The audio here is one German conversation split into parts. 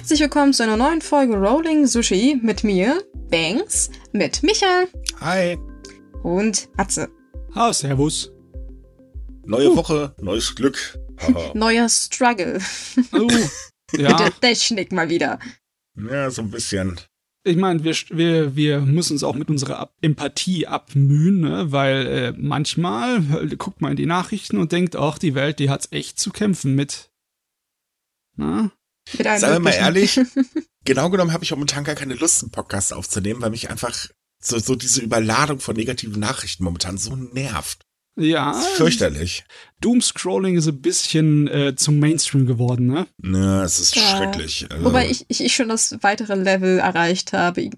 Herzlich willkommen zu einer neuen Folge Rolling Sushi mit mir, Banks, mit Micha Hi. und Atze. Ah, servus. Neue Woche, neues Glück. Neuer Struggle Oh, mit ja, der Technik mal wieder. ja, so ein bisschen. ich meine, wir, wir, wir müssen uns auch mit unserer Ab Empathie abmühen, ne? weil äh, manchmal äh, guckt man in die Nachrichten und denkt, ach, die Welt, die hat's echt zu kämpfen mit. Na? Mit einem Seien wir mal ehrlich, genau genommen habe ich momentan gar keine Lust, einen Podcast aufzunehmen, weil mich einfach so, so diese Überladung von negativen Nachrichten momentan so nervt. Ja, Fürchterlich. Doomscrolling ist ein bisschen äh, zum Mainstream geworden, ne? Ne, es ist Ja. schrecklich. Also, Wobei ich, ich, ich schon das weitere Level erreicht habe. Ich,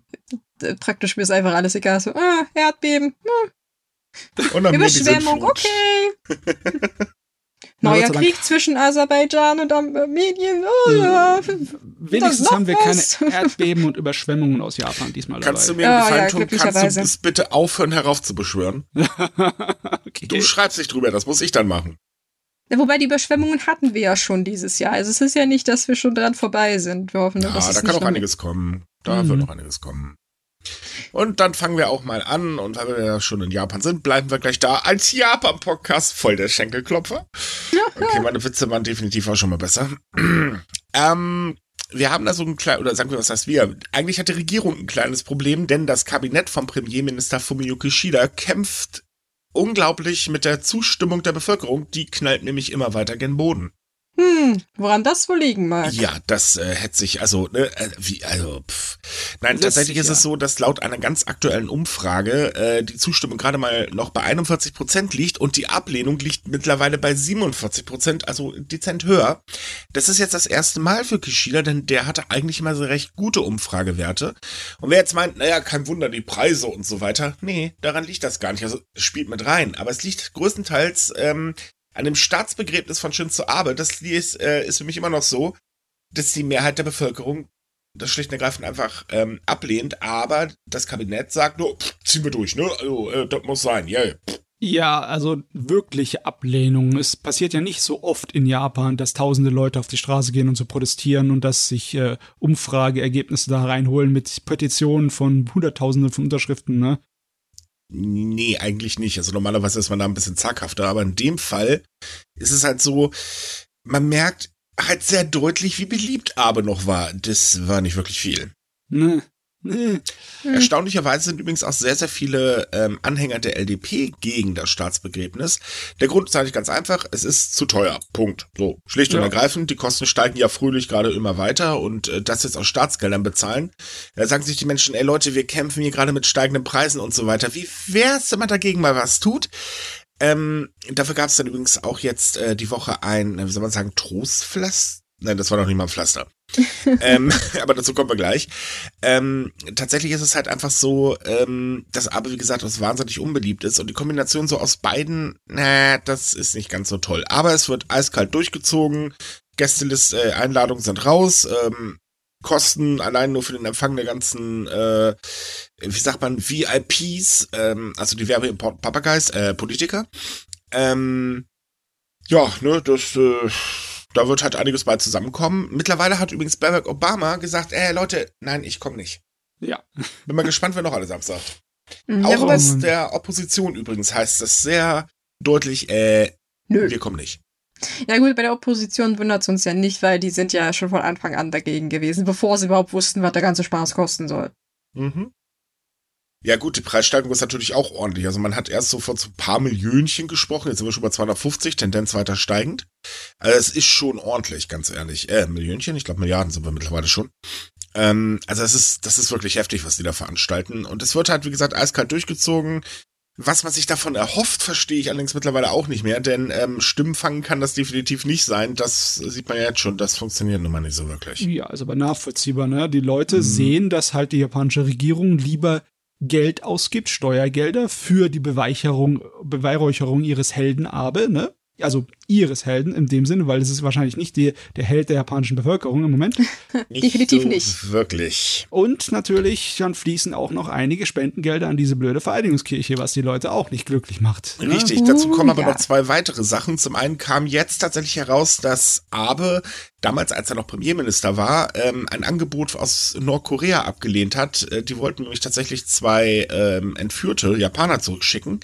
äh, praktisch mir ist einfach alles egal. So, ah, Erdbeben, und dann Überschwemmung, okay. Neuer Dank. Krieg zwischen Aserbaidschan und Armenien. Oh, ja. Wenigstens haben wir was. keine Erdbeben und Überschwemmungen aus Japan diesmal Kannst du mir einen Ja, Gefallen ja, tun? Kannst du es bitte aufhören, heraufzubeschwören? okay. Du schreibst nicht drüber, das muss ich dann machen. Wobei die Überschwemmungen hatten wir ja schon dieses Jahr. Also es ist ja nicht, dass wir schon dran vorbei sind. Wir hoffen, Ja, dass es da kann nicht auch noch- einiges kommen. Da Mhm. wird noch einiges kommen. Und dann fangen wir auch mal an. Und weil wir ja schon in Japan sind, bleiben wir gleich da als Japan-Podcast voll der Schenkelklopfer. Okay, meine Witze waren definitiv auch schon mal besser. ähm, wir haben da so ein kleines, oder sagen wir, was heißt wir? Eigentlich hat die Regierung ein kleines Problem, denn das Kabinett vom Premierminister Fumio Kishida kämpft unglaublich mit der Zustimmung der Bevölkerung. Die knallt nämlich immer weiter gen Boden. Hm, woran das wohl liegen mag. Ja, das äh, hätte sich, also, ne, äh, wie, also, pff. Nein, Lässt tatsächlich ist ja. es so, dass laut einer ganz aktuellen Umfrage äh, die Zustimmung gerade mal noch bei 41 Prozent liegt und die Ablehnung liegt mittlerweile bei 47 Prozent, also dezent höher. Das ist jetzt das erste Mal für Kishida, denn der hatte eigentlich immer so recht gute Umfragewerte. Und wer jetzt meint, naja, kein Wunder, die Preise und so weiter, nee, daran liegt das gar nicht. Also, spielt mit rein. Aber es liegt größtenteils ähm, an dem Staatsbegräbnis von Shinzo Abe, das ist, äh, ist für mich immer noch so, dass die Mehrheit der Bevölkerung das schlicht und ergreifend einfach ähm, ablehnt, aber das Kabinett sagt nur, pff, ziehen wir durch, ne? Also, äh, das muss sein. Yeah. Ja, also wirkliche Ablehnung. Es passiert ja nicht so oft in Japan, dass tausende Leute auf die Straße gehen und so protestieren und dass sich äh, Umfrageergebnisse da reinholen mit Petitionen von Hunderttausenden von Unterschriften, ne? Nee, eigentlich nicht. Also normalerweise ist man da ein bisschen zaghafter, aber in dem Fall ist es halt so, man merkt halt sehr deutlich, wie beliebt Abe noch war. Das war nicht wirklich viel. Ne? Hm. Erstaunlicherweise sind übrigens auch sehr, sehr viele ähm, Anhänger der LDP gegen das Staatsbegräbnis. Der Grund ist eigentlich ganz einfach, es ist zu teuer. Punkt. So, schlicht und Ja. ergreifend, die Kosten steigen ja fröhlich gerade immer weiter und äh, das jetzt aus Staatsgeldern bezahlen. Da sagen sich die Menschen, ey Leute, wir kämpfen hier gerade mit steigenden Preisen und so weiter. Wie wär's, wenn man dagegen mal was tut? Ähm, dafür gab es dann übrigens auch jetzt äh, die Woche ein, wie soll man sagen, Trostpflaster? Nein, das war noch nicht mal ein Pflaster. ähm, aber dazu kommen wir gleich. Ähm, tatsächlich ist es halt einfach so, ähm, dass aber wie gesagt, was wahnsinnig unbeliebt ist und die Kombination so aus beiden, na, das ist nicht ganz so toll. Aber es wird eiskalt durchgezogen, Gästeliste, äh, Einladungen sind raus, ähm, Kosten allein nur für den Empfang der ganzen, äh, wie sagt man, VIPs, ähm, also die Werbeimport Papageis, äh, Politiker. Ähm, ja, ne, das, äh, da wird halt einiges bei zusammenkommen. Mittlerweile hat übrigens Barack Obama gesagt, ey Leute, nein, ich komme nicht. Ja. Bin mal gespannt, wer noch alles absagt. Hm, Auch ja, wobei, aus der Opposition übrigens heißt das sehr deutlich, äh, nö. wir kommen nicht. Ja gut, bei der Opposition wundert es uns ja nicht, weil die sind ja schon von Anfang an dagegen gewesen, bevor sie überhaupt wussten, was der ganze Spaß kosten soll. Mhm. Ja gut, die Preissteigerung ist natürlich auch ordentlich. Also man hat erst so von so ein paar Millionchen gesprochen, jetzt sind wir schon bei 250, Tendenz weiter steigend. Also es ist schon ordentlich, ganz ehrlich. Äh, Millionchen, ich glaube Milliarden sind wir mittlerweile schon. Ähm, also es ist, das ist wirklich heftig, was die da veranstalten. Und es wird halt, wie gesagt, eiskalt durchgezogen. Was man sich davon erhofft, verstehe ich allerdings mittlerweile auch nicht mehr, denn ähm, Stimmen fangen kann das definitiv nicht sein. Das sieht man ja jetzt schon, das funktioniert nun mal nicht so wirklich. Ja, ist aber nachvollziehbar, ne? Die Leute Mhm. sehen, dass halt die japanische Regierung lieber Geld ausgibt, Steuergelder für die Beweicherung, Beweihräucherung ihres Helden Abe, ne? Also ihres Helden in dem Sinne, weil es ist wahrscheinlich nicht die, der Held der japanischen Bevölkerung im Moment. Nicht Definitiv so nicht. Wirklich. Und natürlich dann fließen auch noch einige Spendengelder an diese blöde Vereinigungskirche, was die Leute auch nicht glücklich macht. ne? Richtig, dazu kommen aber ja. noch zwei weitere Sachen. Zum einen kam jetzt tatsächlich heraus, dass Abe damals, als er noch Premierminister war, ähm, ein Angebot aus Nordkorea abgelehnt hat. Äh, die wollten nämlich tatsächlich zwei ähm, entführte Japaner zurückschicken.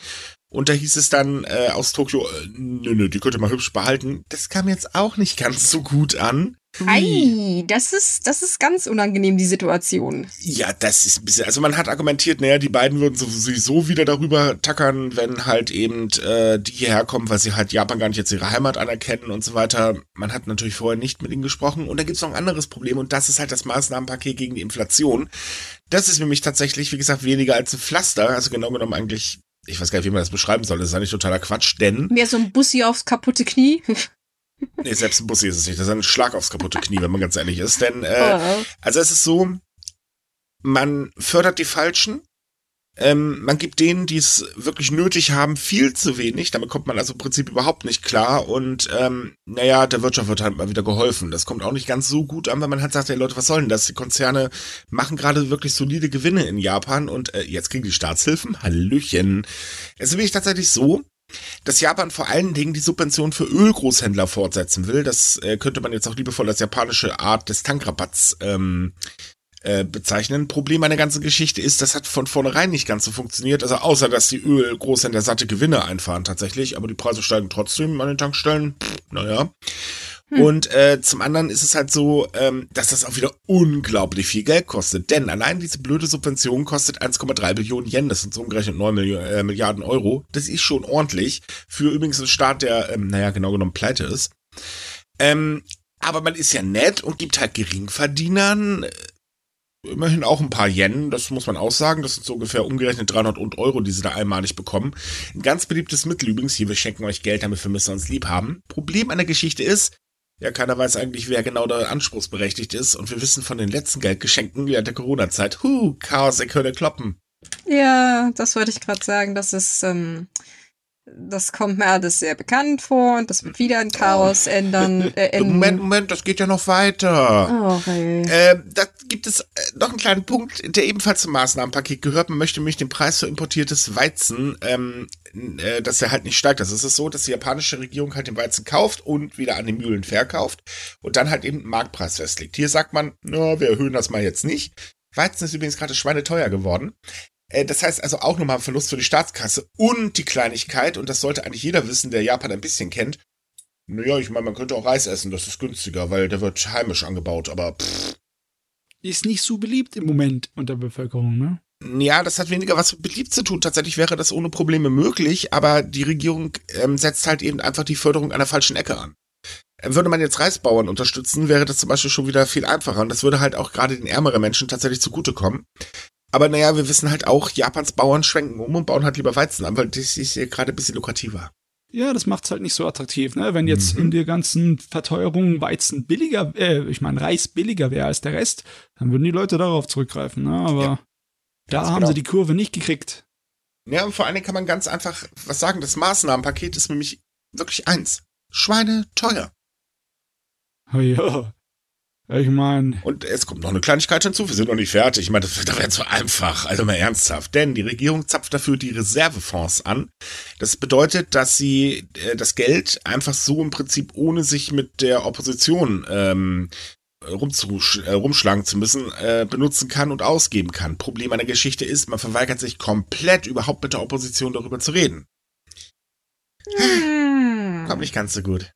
Und da hieß es dann äh, aus Tokio, äh, nö, nö, die könnt ihr mal hübsch behalten. Das kam jetzt auch nicht ganz so gut an. Ei, das ist, das ist ganz unangenehm, die Situation. Ja, das ist ein bisschen, also man hat argumentiert, naja, die beiden würden sowieso wieder darüber tackern, wenn halt eben äh, die hierher kommen, weil sie halt Japan gar nicht jetzt ihre Heimat anerkennen und so weiter. Man hat natürlich vorher nicht mit ihnen gesprochen. Und da gibt's noch ein anderes Problem und das ist halt das Maßnahmenpaket gegen die Inflation. Das ist nämlich tatsächlich, wie gesagt, weniger als ein Pflaster, also genau genommen eigentlich, ich weiß gar nicht, wie man das beschreiben soll, das ist eigentlich totaler Quatsch, denn Mehr so ein Bussi aufs kaputte Knie. Nee, selbst ein Bussi ist es nicht. Das ist ein Schlag aufs kaputte Knie, wenn man ganz ehrlich ist. Denn, äh, Oh. also es ist so, man fördert die Falschen. Ähm, man gibt denen, die es wirklich nötig haben, viel zu wenig. Damit kommt man also im Prinzip überhaupt nicht klar. Und ähm, naja, der Wirtschaft wird halt mal wieder geholfen. Das kommt auch nicht ganz so gut an, wenn man halt sagt, hey Leute, was soll denn das? Die Konzerne machen gerade wirklich solide Gewinne in Japan und äh, jetzt kriegen die Staatshilfen. Hallöchen. Es ist nämlich tatsächlich so, dass Japan vor allen Dingen die Subvention für Ölgroßhändler fortsetzen will. Das äh, könnte man jetzt auch liebevoll als japanische Art des Tankrabatts ähm, äh, bezeichnen. Problem an der ganzen Geschichte ist, das hat von vornherein nicht ganz so funktioniert. Also außer, dass die Ölgroßhändler satte Gewinne einfahren tatsächlich, aber die Preise steigen trotzdem an den Tankstellen. Pff, naja. Und äh, zum anderen ist es halt so, ähm, dass das auch wieder unglaublich viel Geld kostet. Denn allein diese blöde Subvention kostet 1,3 Billionen Yen. Das sind so umgerechnet 9 Milli äh, Milliarden Euro. Das ist schon ordentlich. Für übrigens einen Staat, der, ähm, naja, genau genommen pleite ist. Ähm, aber man ist ja nett und gibt halt Geringverdienern äh, immerhin auch ein paar Yen, das muss man auch sagen. Das sind so ungefähr umgerechnet 300 und Euro, die sie da einmalig bekommen. Ein ganz beliebtes Mittel übrigens, hier, wir schenken euch Geld, damit wir müssen uns lieb haben. Problem an der Geschichte ist, ja, keiner weiß eigentlich, wer genau da anspruchsberechtigt ist. Und wir wissen von den letzten Geldgeschenken während der Corona-Zeit, huh, Chaos, ich höre kloppen. Ja, das wollte ich gerade sagen. Das ist, ähm, das kommt mir alles sehr bekannt vor und das wird wieder ein Chaos ändern. Äh, enden. Moment, Moment, das geht ja noch weiter. Oh, ey. Äh, da gibt es äh, noch einen kleinen Punkt, der ebenfalls zum Maßnahmenpaket gehört. Man möchte nämlich den Preis für importiertes Weizen, ähm, äh, dass er halt nicht steigt. Das ist es so, dass die japanische Regierung halt den Weizen kauft und wieder an die Mühlen verkauft und dann halt eben einen Marktpreis festlegt. Hier sagt man, na, wir erhöhen das mal jetzt nicht. Weizen ist übrigens gerade schweineteuer geworden. Äh, Das heißt also auch nochmal ein Verlust für die Staatskasse und die Kleinigkeit, und das sollte eigentlich jeder wissen, der Japan ein bisschen kennt. Naja, ich meine, man könnte auch Reis essen, das ist günstiger, weil der wird heimisch angebaut, aber pff, Ist nicht so beliebt im Moment unter der Bevölkerung, ne? Ja, das hat weniger was mit beliebt zu tun. Tatsächlich wäre das ohne Probleme möglich, aber die Regierung ähm, setzt halt eben einfach die Förderung an der falschen Ecke an. Ähm, Würde man jetzt Reisbauern unterstützen, wäre das zum Beispiel schon wieder viel einfacher und das würde halt auch gerade den ärmeren Menschen tatsächlich zugutekommen. Aber naja, wir wissen halt auch, Japans Bauern schwenken um und bauen halt lieber Weizen an, weil das ist ja gerade ein bisschen lukrativer. Ja, das macht's halt nicht so attraktiv, ne? Wenn jetzt Mhm. in der ganzen Verteuerung Weizen billiger, äh, ich meine Reis billiger wäre als der Rest, dann würden die Leute darauf zurückgreifen, ne? Aber Ja, da haben genau. sie die Kurve nicht gekriegt. Ja, und vor allen Dingen kann man ganz einfach was sagen. Das Maßnahmenpaket ist nämlich wirklich eins. Schweine teuer. Oh ja. Ich meine, Und es kommt noch eine Kleinigkeit hinzu, wir sind noch nicht fertig. Ich meine, das wird doch jetzt so einfach, also mal ernsthaft. Denn die Regierung zapft dafür die Reservefonds an. Das bedeutet, dass sie äh, das Geld einfach so im Prinzip, ohne sich mit der Opposition ähm, rumzusch äh, rumschlagen zu müssen, äh, benutzen kann und ausgeben kann. Problem an der Geschichte ist, man verweigert sich komplett überhaupt mit der Opposition darüber zu reden. Hm. Kommt nicht ganz so gut.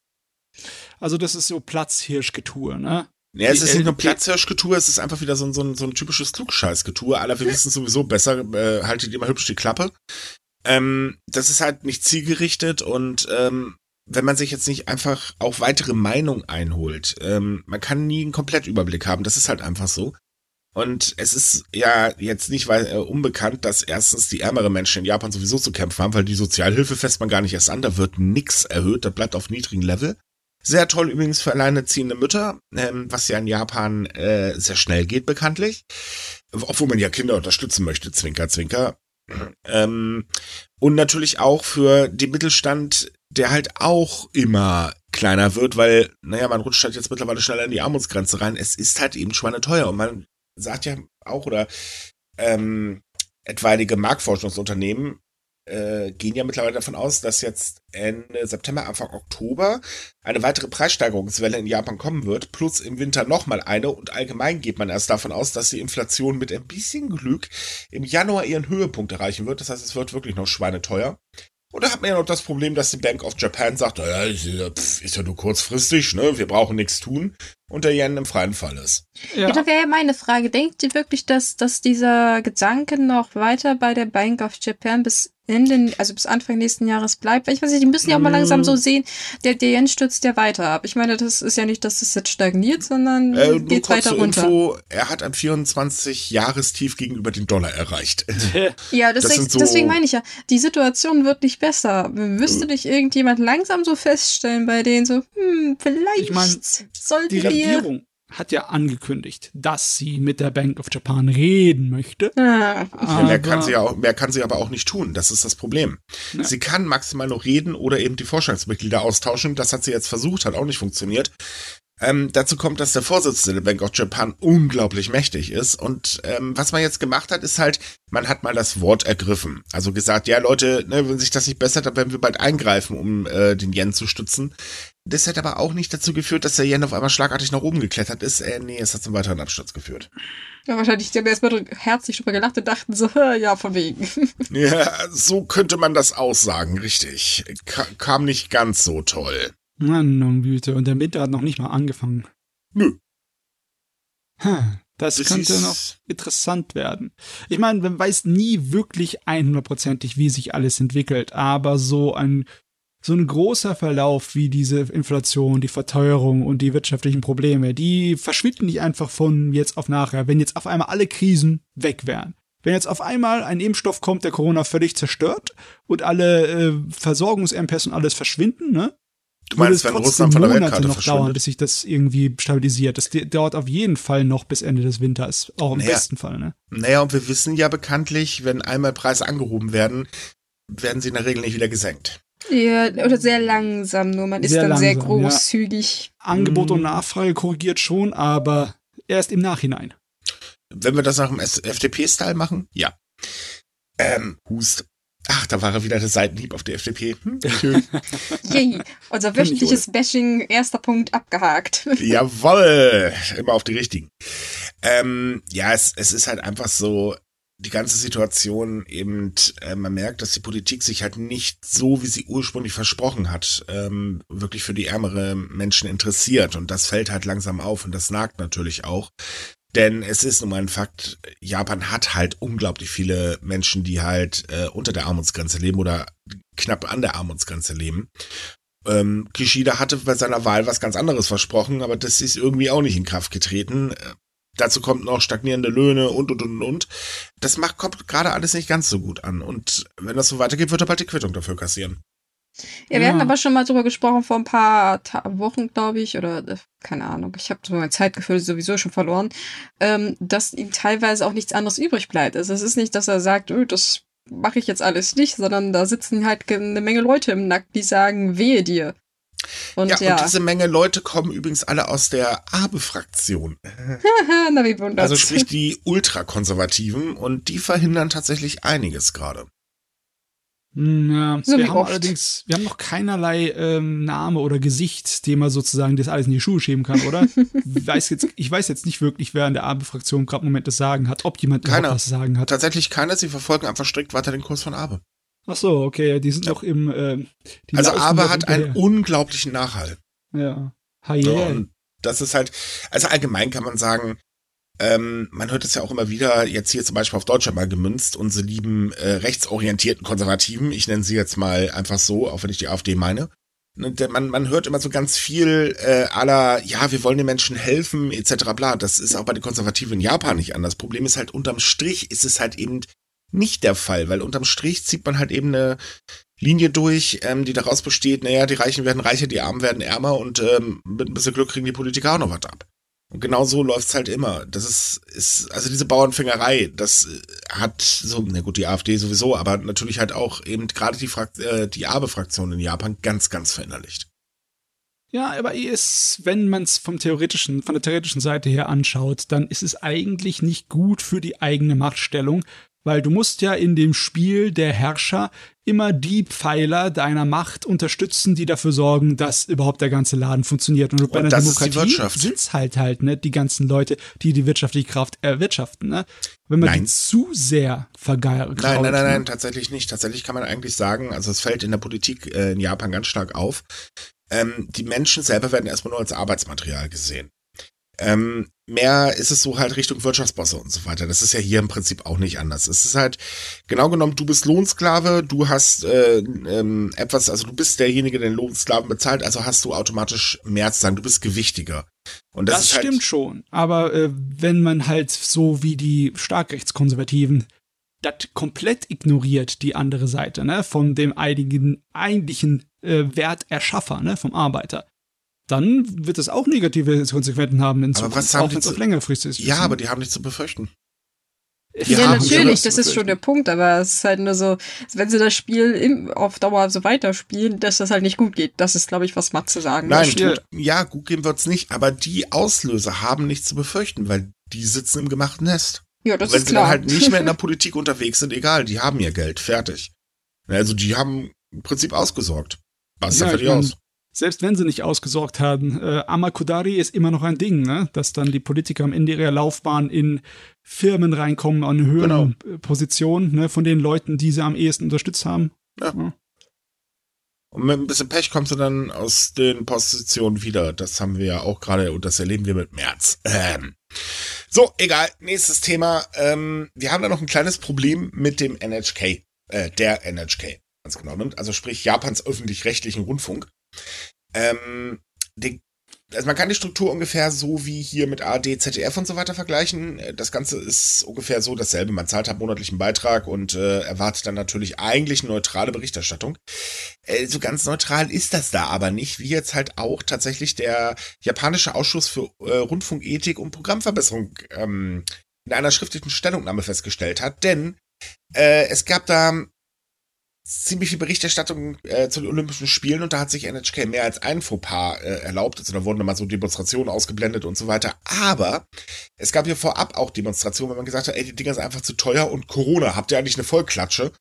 also das ist so Platzhirschgetue, ne? Ja, es Die- ist nicht nur Platzhirschgetue, es ist einfach wieder so ein, so ein, so ein typisches Klugscheißgetue. Aller, wir wissen sowieso besser, äh, haltet mal hübsch die Klappe. Ähm, das ist halt nicht zielgerichtet und ähm, wenn man sich jetzt nicht einfach auch weitere Meinung einholt, ähm, man kann nie einen Komplettüberblick haben. Das ist halt einfach so. Und es ist ja jetzt nicht weil, äh, unbekannt, dass erstens die ärmeren Menschen in Japan sowieso zu kämpfen haben, weil die Sozialhilfe fässt man gar nicht erst an, da wird nix erhöht, das bleibt auf niedrigem Level. Sehr toll übrigens für alleinerziehende Mütter, ähm, was ja in Japan äh, sehr schnell geht bekanntlich. Obwohl man ja Kinder unterstützen möchte, Zwinker, Zwinker. Ähm, und natürlich auch für den Mittelstand, der halt auch immer kleiner wird, weil, naja, man rutscht halt jetzt mittlerweile schneller in die Armutsgrenze rein. Es ist halt eben schweineteuer. Und man sagt ja auch, oder ähm, etwaige Marktforschungsunternehmen äh, gehen ja mittlerweile davon aus, dass jetzt Ende September, Anfang Oktober eine weitere Preissteigerungswelle in Japan kommen wird, plus im Winter nochmal eine und allgemein geht man erst davon aus, dass die Inflation mit ein bisschen Glück im Januar ihren Höhepunkt erreichen wird. Das heißt, es wird wirklich noch schweineteuer. Und da hat man ja noch das Problem, dass die Bank of Japan sagt, naja, ist ja, ist ja nur kurzfristig, ne? Wir brauchen nichts tun. Und der Yen im freien Fall ist. Ja, ja da wäre ja meine Frage. Denkt ihr wirklich, dass, dass dieser Gedanke noch weiter bei der Bank of Japan bis Ende, also bis Anfang nächsten Jahres bleibt. Ich weiß nicht, die müssen ja auch mal langsam so sehen, der, der Yen stürzt ja weiter ab. Ich meine, das ist ja nicht, dass es jetzt stagniert, sondern äh, geht weiter runter. Info, er hat ein 24-Jahrestief gegenüber dem Dollar erreicht. ja, deswegen, so deswegen meine ich ja, die Situation wird nicht besser. Müsste nicht irgendjemand langsam so feststellen bei denen so, hm, vielleicht ich mein, sollten wir hat ja angekündigt, dass sie mit der Bank of Japan reden möchte. Ja, mehr, kann sie auch, mehr kann sie aber auch nicht tun. Das ist das Problem. Ja. Sie kann maximal noch reden oder eben die Vorstandsmitglieder austauschen. Das hat sie jetzt versucht, hat auch nicht funktioniert. Ähm, dazu kommt, dass der Vorsitzende der Bank of Japan unglaublich mächtig ist. Und ähm, was man jetzt gemacht hat, ist halt, man hat mal das Wort ergriffen. Also gesagt, ja Leute, ne, wenn sich das nicht bessert, dann werden wir bald eingreifen, um äh, den Yen zu stützen. Das hat aber auch nicht dazu geführt, dass der Yen auf einmal schlagartig nach oben geklettert ist. Äh, nee, es hat zum weiteren Absturz geführt. Ja, wahrscheinlich, die haben erstmal herzlich drüber gelacht und dachten so, ja, von wegen. Ja, so könnte man das aussagen, richtig. Ka kam nicht ganz so toll. Mann, und Güte, und der Winter hat noch nicht mal angefangen. Nö. Hm, das, das könnte noch interessant werden. Ich meine, man weiß nie wirklich 100%ig, wie sich alles entwickelt, aber so ein so ein großer Verlauf wie diese Inflation, die Verteuerung und die wirtschaftlichen Probleme, die verschwinden nicht einfach von jetzt auf nachher, wenn jetzt auf einmal alle Krisen weg wären. Wenn jetzt auf einmal ein Impfstoff kommt, der Corona völlig zerstört und alle äh, Versorgungsengpässe und alles verschwinden, ne? Du meinst, wenn Russland von der Monate Weltkarte noch dauern, bis sich das irgendwie stabilisiert. Das dauert auf jeden Fall noch bis Ende des Winters, auch im naja, besten Fall, ne? Naja, und wir wissen ja bekanntlich, wenn einmal Preise angehoben werden, werden sie in der Regel nicht wieder gesenkt. Ja, oder sehr langsam nur. Man sehr ist dann langsam, sehr großzügig. Ja. Angebot und Nachfrage korrigiert schon, aber erst im Nachhinein. Wenn wir das nach dem FDP-Style machen? Ja. Ähm, Hust. Ach, da war er wieder der Seitenhieb auf der FDP. Hm, schön. Yay, unser wöchentliches Bashing, erster Punkt abgehakt. Jawoll, immer auf die richtigen. Ähm, ja, es, es ist halt einfach so, die ganze Situation eben, äh, man merkt, dass die Politik sich halt nicht so, wie sie ursprünglich versprochen hat, ähm, wirklich für die ärmere Menschen interessiert. Und das fällt halt langsam auf und das nagt natürlich auch. Denn es ist nun mal ein Fakt, Japan hat halt unglaublich viele Menschen, die halt äh, unter der Armutsgrenze leben oder knapp an der Armutsgrenze leben. Ähm, Kishida hatte bei seiner Wahl was ganz anderes versprochen, aber das ist irgendwie auch nicht in Kraft getreten. Dazu kommt noch stagnierende Löhne und und und und. Das macht, kommt gerade alles nicht ganz so gut an. Und wenn das so weitergeht, wird er bald die Quittung dafür kassieren. Ja, wir ja. hatten aber schon mal drüber gesprochen vor ein paar Ta Wochen, glaube ich, oder äh, keine Ahnung, ich habe so mein Zeitgefühl sowieso schon verloren, ähm, dass ihm teilweise auch nichts anderes übrig bleibt. Also es ist nicht, dass er sagt, öh, das mache ich jetzt alles nicht, sondern da sitzen halt eine Menge Leute im Nack, die sagen, wehe dir. Und ja, ja, und diese Menge Leute kommen übrigens alle aus der Abe-Fraktion. Na, wie wunderbar. Also sprich die Ultrakonservativen und die verhindern tatsächlich einiges gerade. Hm, ja, so wir haben oft. allerdings, wir haben noch keinerlei ähm, Name oder Gesicht, dem man sozusagen das alles in die Schuhe schieben kann, oder? weiß jetzt, ich weiß jetzt nicht wirklich, wer in der Abe-Fraktion gerade im Moment das Sagen hat, ob jemand keiner. was sagen hat. Tatsächlich keiner, sie verfolgen einfach strikt weiter den Kurs von Abe. Ach so, okay, die sind ja. noch im. Äh, also Abe hat einen unglaublichen Nachhall. Ja. Hi, yeah. Und das ist halt, also allgemein kann man sagen, ähm, man hört es ja auch immer wieder, jetzt hier zum Beispiel auf Deutschland mal gemünzt, unsere lieben äh, rechtsorientierten Konservativen, ich nenne sie jetzt mal einfach so, auch wenn ich die AfD meine. Ne, man, man hört immer so ganz viel äh, aller, ja, wir wollen den Menschen helfen, etc. bla. Das ist auch bei den Konservativen in Japan nicht anders. Problem ist halt, unterm Strich ist es halt eben nicht der Fall, weil unterm Strich zieht man halt eben eine Linie durch, ähm, die daraus besteht, naja, die Reichen werden reicher, die Armen werden ärmer und ähm, mit ein bisschen Glück kriegen die Politiker auch noch was ab. Und genau so läuft's halt immer. Das ist, ist, also diese Bauernfängerei, das hat so, na gut, die AfD sowieso, aber natürlich halt auch eben gerade die, Frakt äh, die Abe-Fraktion in Japan ganz, ganz verinnerlicht. Ja, aber ist, wenn man es vom theoretischen, von der theoretischen Seite her anschaut, dann ist es eigentlich nicht gut für die eigene Machtstellung, weil du musst ja in dem Spiel der Herrscher immer die Pfeiler deiner Macht unterstützen, die dafür sorgen, dass überhaupt der ganze Laden funktioniert. Und, bei einer Demokratie Wirtschaft. sind's halt halt, ne, die ganzen Leute, die die wirtschaftliche Kraft erwirtschaften, ne? Wenn man Nein. die zu sehr vergeiert. Nein, nein, nein, nein, tatsächlich nicht. Tatsächlich kann man eigentlich sagen, also es fällt in der Politik äh, in Japan ganz stark auf. Ähm, die Menschen selber werden erstmal nur als Arbeitsmaterial gesehen. Ähm, mehr ist es so halt Richtung Wirtschaftsbosse und so weiter. Das ist ja hier im Prinzip auch nicht anders. Es ist halt genau genommen, du bist Lohnsklave, du hast äh, ähm, etwas, also du bist derjenige, der den Lohnsklaven bezahlt, also hast du automatisch mehr zu sagen, du bist gewichtiger. Und das, Das, halt, stimmt schon. Aber äh, wenn man halt so wie die Starkrechtskonservativen das komplett ignoriert, die andere Seite, ne, von dem einigen, eigentlichen äh, Werterschaffer, ne, vom Arbeiter, dann wird es auch negative Konsequenzen haben in Aber Zukunft, was haben auch die wenn es zu- auf längere Frist ist. Ja, aber die haben nichts zu befürchten. Ja, Ja, natürlich, was das ist schon der Punkt, aber es ist halt nur so, wenn sie das Spiel im, auf Dauer so weiterspielen, dass das halt nicht gut geht. Das ist, glaube ich, was Matze sagen Nein, tut, ja, gut gehen wird's nicht, aber die Auslöser haben nichts zu befürchten, weil die sitzen im gemachten Nest. Ja, das Wenn ist sie dann klar. halt nicht mehr in der Politik unterwegs sind, egal, die haben ihr Geld, fertig. Also die haben im Prinzip ausgesorgt. Was Ja, ja, ich fertig mein, aus. Selbst wenn sie nicht ausgesorgt haben, äh, Amakudari ist immer noch ein Ding, ne? dass dann die Politiker am Ende ihrer Laufbahn in Firmen reinkommen an höheren Genau. Positionen ne? von den Leuten, die sie am ehesten unterstützt haben. Und mit ein bisschen Pech kommst du dann aus den Positionen wieder. Das haben wir ja auch gerade und das erleben wir mit März. Ähm. So, egal. Nächstes Thema. Ähm, wir haben da noch ein kleines Problem mit dem NHK. Äh, der NHK. Ganz genau. nimmt. Also sprich Japans öffentlich-rechtlichen Rundfunk. Ähm, die, also man kann die Struktur ungefähr so wie hier mit ARD, ZDF und so weiter vergleichen. Äh, Das Ganze ist ungefähr so dasselbe. Man zahlt halt monatlichen Beitrag und äh, erwartet dann natürlich eigentlich neutrale Berichterstattung. Äh, so ganz neutral ist das da aber nicht, wie jetzt halt auch tatsächlich der japanische Ausschuss für äh, Rundfunkethik und Programmverbesserung ähm, in einer schriftlichen Stellungnahme festgestellt hat. Denn äh, es gab da ziemlich viel Berichterstattung äh, zu den Olympischen Spielen und da hat sich NHK mehr als ein Fauxpas äh, erlaubt. Also da wurden mal so Demonstrationen ausgeblendet und so weiter. Aber es gab hier vorab auch Demonstrationen, wenn man gesagt hat, ey, die Dinger sind einfach zu teuer und Corona, habt ihr eigentlich eine Vollklatsche?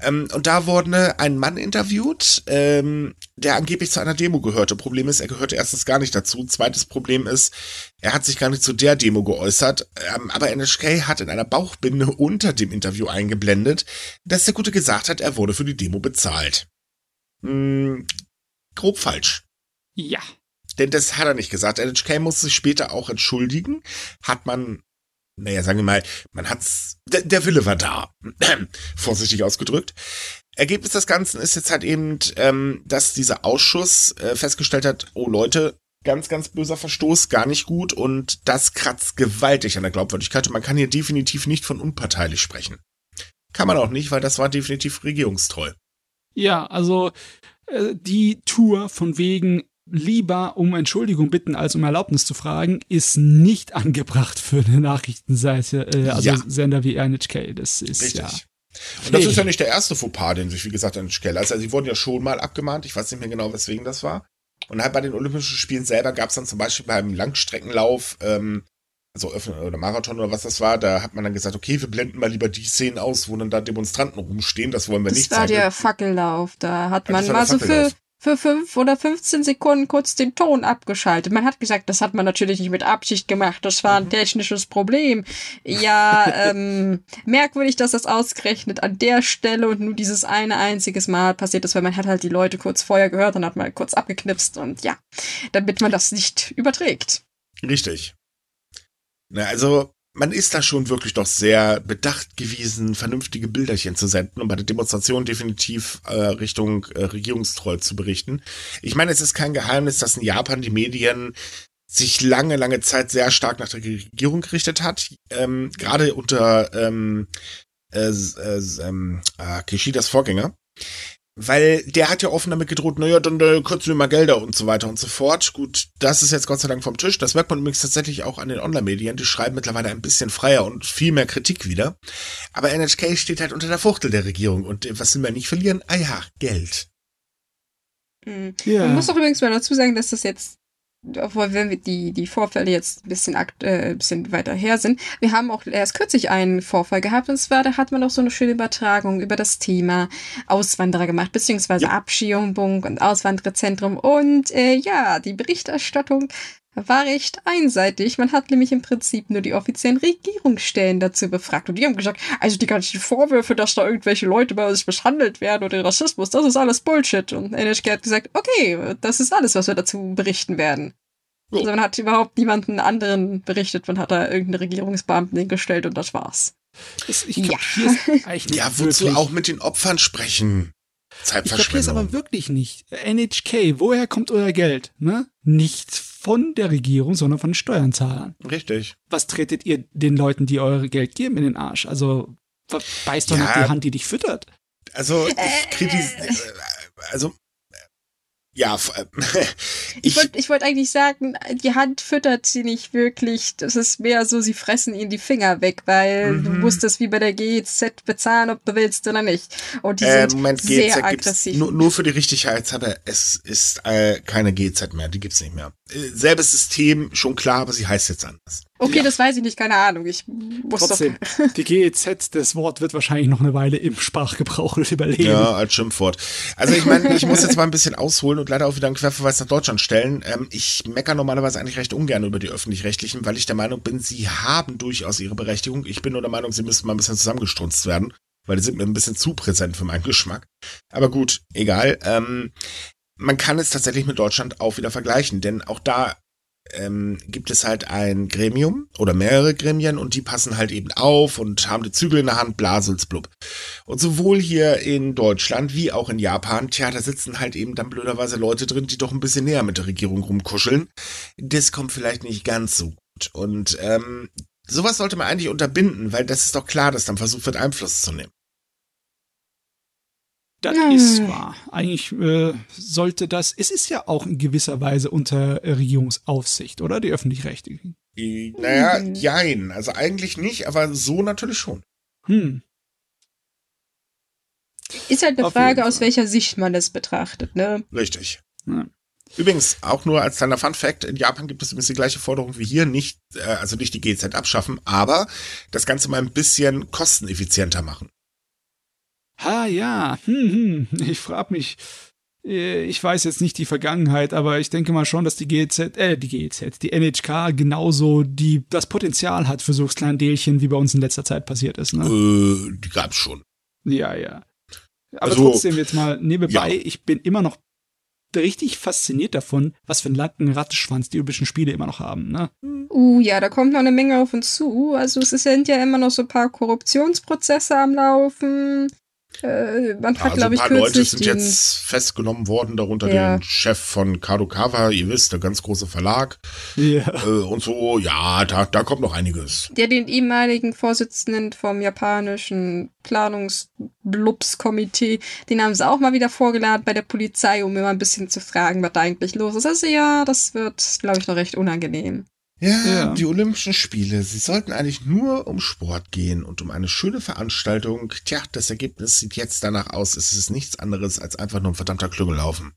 Ähm, und da wurde ein Mann interviewt, ähm, der angeblich zu einer Demo gehörte. Problem ist, er gehörte erstens gar nicht dazu. Zweites Problem ist, er hat sich gar nicht zu der Demo geäußert. Ähm, aber NHK hat in einer Bauchbinde unter dem Interview eingeblendet, dass der Gute gesagt hat, er wurde für die Demo bezahlt. Hm, grob falsch. Ja. Denn das hat er nicht gesagt. NHK muss sich später auch entschuldigen. Hat man, naja, sagen wir mal, man hat's, der, der Wille war da. Vorsichtig ausgedrückt. Ergebnis des Ganzen ist jetzt halt eben, ähm, dass dieser Ausschuss äh, festgestellt hat, oh Leute, ganz, ganz böser Verstoß, gar nicht gut und das kratzt gewaltig an der Glaubwürdigkeit und man kann hier definitiv nicht von unparteilich sprechen. Kann man auch nicht, weil das war definitiv regierungstreu. Ja, also äh, die Tour von wegen lieber um Entschuldigung bitten, als um Erlaubnis zu fragen, ist nicht angebracht für eine Nachrichtenseite, äh, also Ja. Sender wie NHK. Das ist Richtig. ja. Und das Hey. ist ja nicht der erste Fauxpas, den sich, wie gesagt, an Keller. Also sie wurden ja schon mal abgemahnt. Ich weiß nicht mehr genau, weswegen das war. Und halt bei den Olympischen Spielen selber gab es dann zum Beispiel beim Langstreckenlauf, ähm, also Öffnen oder Marathon oder was das war, da hat man dann gesagt, okay, wir blenden mal lieber die Szenen aus, wo dann da Demonstranten rumstehen. Das wollen wir Das nicht war zeigen. der Fackellauf. Da hat Ja, man das war mal so für, Fackellauf. Für fünf oder 15 Sekunden kurz den Ton abgeschaltet. Man hat gesagt, das hat man natürlich nicht mit Absicht gemacht. Das war ein Mhm. technisches Problem. Ja, ähm, merkwürdig, dass das ausgerechnet an der Stelle und nur dieses eine einziges Mal passiert ist, weil man hat halt die Leute kurz vorher gehört und hat mal kurz abgeknipst und ja, damit man das nicht überträgt. Richtig. Na, also, man ist da schon wirklich doch sehr bedacht gewesen, vernünftige Bilderchen zu senden und bei der Demonstration definitiv äh, Richtung äh, regierungstreu zu berichten. Ich meine, es ist kein Geheimnis, dass in Japan die Medien sich lange, lange Zeit sehr stark nach der Regierung gerichtet hat. Ähm, Gerade unter ähm, äh, äh, äh, Kishidas Vorgänger. Weil der hat ja offen damit gedroht, naja, dann äh, kürzen wir mal Gelder und so weiter und so fort. Gut, das ist jetzt Gott sei Dank vom Tisch. Das merkt man übrigens tatsächlich auch an den Online-Medien. Die schreiben mittlerweile ein bisschen freier und viel mehr Kritik wieder. Aber NHK steht halt unter der Fuchtel der Regierung. Und was will man nicht verlieren? Ah ja, Geld. Mhm. Ja. Man muss auch übrigens mal dazu sagen, dass das jetzt obwohl wenn wir die, die Vorfälle jetzt ein bisschen, akt, äh, ein bisschen weiter her sind, wir haben auch erst kürzlich einen Vorfall gehabt und zwar, da hat man auch so eine schöne Übertragung über das Thema Auswanderer gemacht, beziehungsweise ja. Abschiebung und Auswandererzentrum und äh, ja, die Berichterstattung war recht einseitig. Man hat nämlich im Prinzip nur die offiziellen Regierungsstellen dazu befragt. Und die haben gesagt, also die ganzen Vorwürfe, dass da irgendwelche Leute bei uns misshandelt werden oder Rassismus, das ist alles Bullshit. Und NHK hat gesagt, okay, das ist alles, was wir dazu berichten werden. Oh. Also man hat überhaupt niemanden anderen berichtet, man hat da irgendeine Regierungsbeamten hingestellt und das war's. Ich glaub, ja. ja, wozu auch mit den Opfern sprechen? Zeitverschwendung. Ich es aber wirklich nicht. NHK, woher kommt euer Geld? Ne? Nicht von der Regierung, sondern von den Steuerzahlern. Richtig. Was tretet ihr den Leuten, die eure Geld geben, in den Arsch? Also beißt doch ja, nicht die Hand, die dich füttert. Also ich kritisiere, also ja, ich wollte ich wollt eigentlich sagen, die Hand füttert sie nicht wirklich. Das ist mehr so, sie fressen ihnen die Finger weg, weil mhm. du musst das wie bei der GEZ bezahlen, ob du willst oder nicht. Und die äh, sind Moment, sehr GEZ aggressiv. Nur, nur für die Richtigkeit, es ist äh, keine GEZ mehr, die gibt's nicht mehr. Äh, selbes System, schon klar, aber sie heißt jetzt anders. Okay, ja. das weiß ich nicht, keine Ahnung. Ich muss Trotzdem, doch die GEZ, das Wort wird wahrscheinlich noch eine Weile im Sprachgebrauch überleben. Ja, als Schimpfwort. Also ich meine, ich muss jetzt mal ein bisschen ausholen und leider auch wieder einen Querverweis nach Deutschland stellen. Ähm, ich meckere normalerweise eigentlich recht ungern über die Öffentlich-Rechtlichen, weil ich der Meinung bin, sie haben durchaus ihre Berechtigung. Ich bin nur der Meinung, sie müssten mal ein bisschen zusammengestrunzt werden, weil die sind mir ein bisschen zu präsent für meinen Geschmack. Aber gut, egal. Ähm, man kann es tatsächlich mit Deutschland auch wieder vergleichen, denn auch da ähm, gibt es halt ein Gremium oder mehrere Gremien und die passen halt eben auf und haben die Zügel in der Hand, blaselsblub. Und sowohl hier in Deutschland wie auch in Japan, tja, da sitzen halt eben dann blöderweise Leute drin, die doch ein bisschen näher mit der Regierung rumkuscheln. Das kommt vielleicht nicht ganz so gut. Und ähm, sowas sollte man eigentlich unterbinden, weil das ist doch klar, dass dann versucht wird, Einfluss zu nehmen. Das hm. ist wahr. Eigentlich äh, sollte das, es ist ja auch in gewisser Weise unter Regierungsaufsicht, oder? Die öffentlich-rechtlichen. Naja, hm. jein. Also eigentlich nicht, aber so natürlich schon. Hm. Ist halt eine Auf Frage, aus welcher Sicht man das betrachtet, ne? Richtig. Ja. Übrigens, auch nur als kleiner Fun Fact, in Japan gibt es übrigens die gleiche Forderung wie hier, nicht, äh, also nicht die GZ abschaffen, aber das Ganze mal ein bisschen kosteneffizienter machen. Ha, ja. Hm, hm. Ich frag mich. Äh, ich weiß jetzt nicht die Vergangenheit, aber ich denke mal schon, dass die GEZ, äh, die GEZ, die NHK genauso die, das Potenzial hat für so kleine Delchen, wie bei uns in letzter Zeit passiert ist, ne? Äh, die gab's schon. Ja, ja. Aber also, trotzdem jetzt mal nebenbei, ja. ich bin immer noch richtig fasziniert davon, was für einen langen Ratteschwanz die Olympischen Spiele immer noch haben. Ne? Uh, ja, da kommt noch eine Menge auf uns zu. Also es sind ja immer noch so ein paar Korruptionsprozesse am Laufen. Äh, man hat, also glaube ich, ein paar Leute sind jetzt festgenommen worden, darunter ja. den Chef von Kadokawa, ihr wisst, der ganz große Verlag. Ja. Äh, und so, ja, da, da kommt noch einiges. Der den ehemaligen Vorsitzenden vom japanischen Planungsblubs-Komitee, den haben sie auch mal wieder vorgeladen bei der Polizei, um immer ein bisschen zu fragen, was da eigentlich los ist. Also ja, das wird, glaube ich, noch recht unangenehm. Ja, ja, die Olympischen Spiele, sie sollten eigentlich nur um Sport gehen und um eine schöne Veranstaltung. Tja, das Ergebnis sieht jetzt danach aus, es ist nichts anderes als einfach nur ein verdammter Klüngellaufen.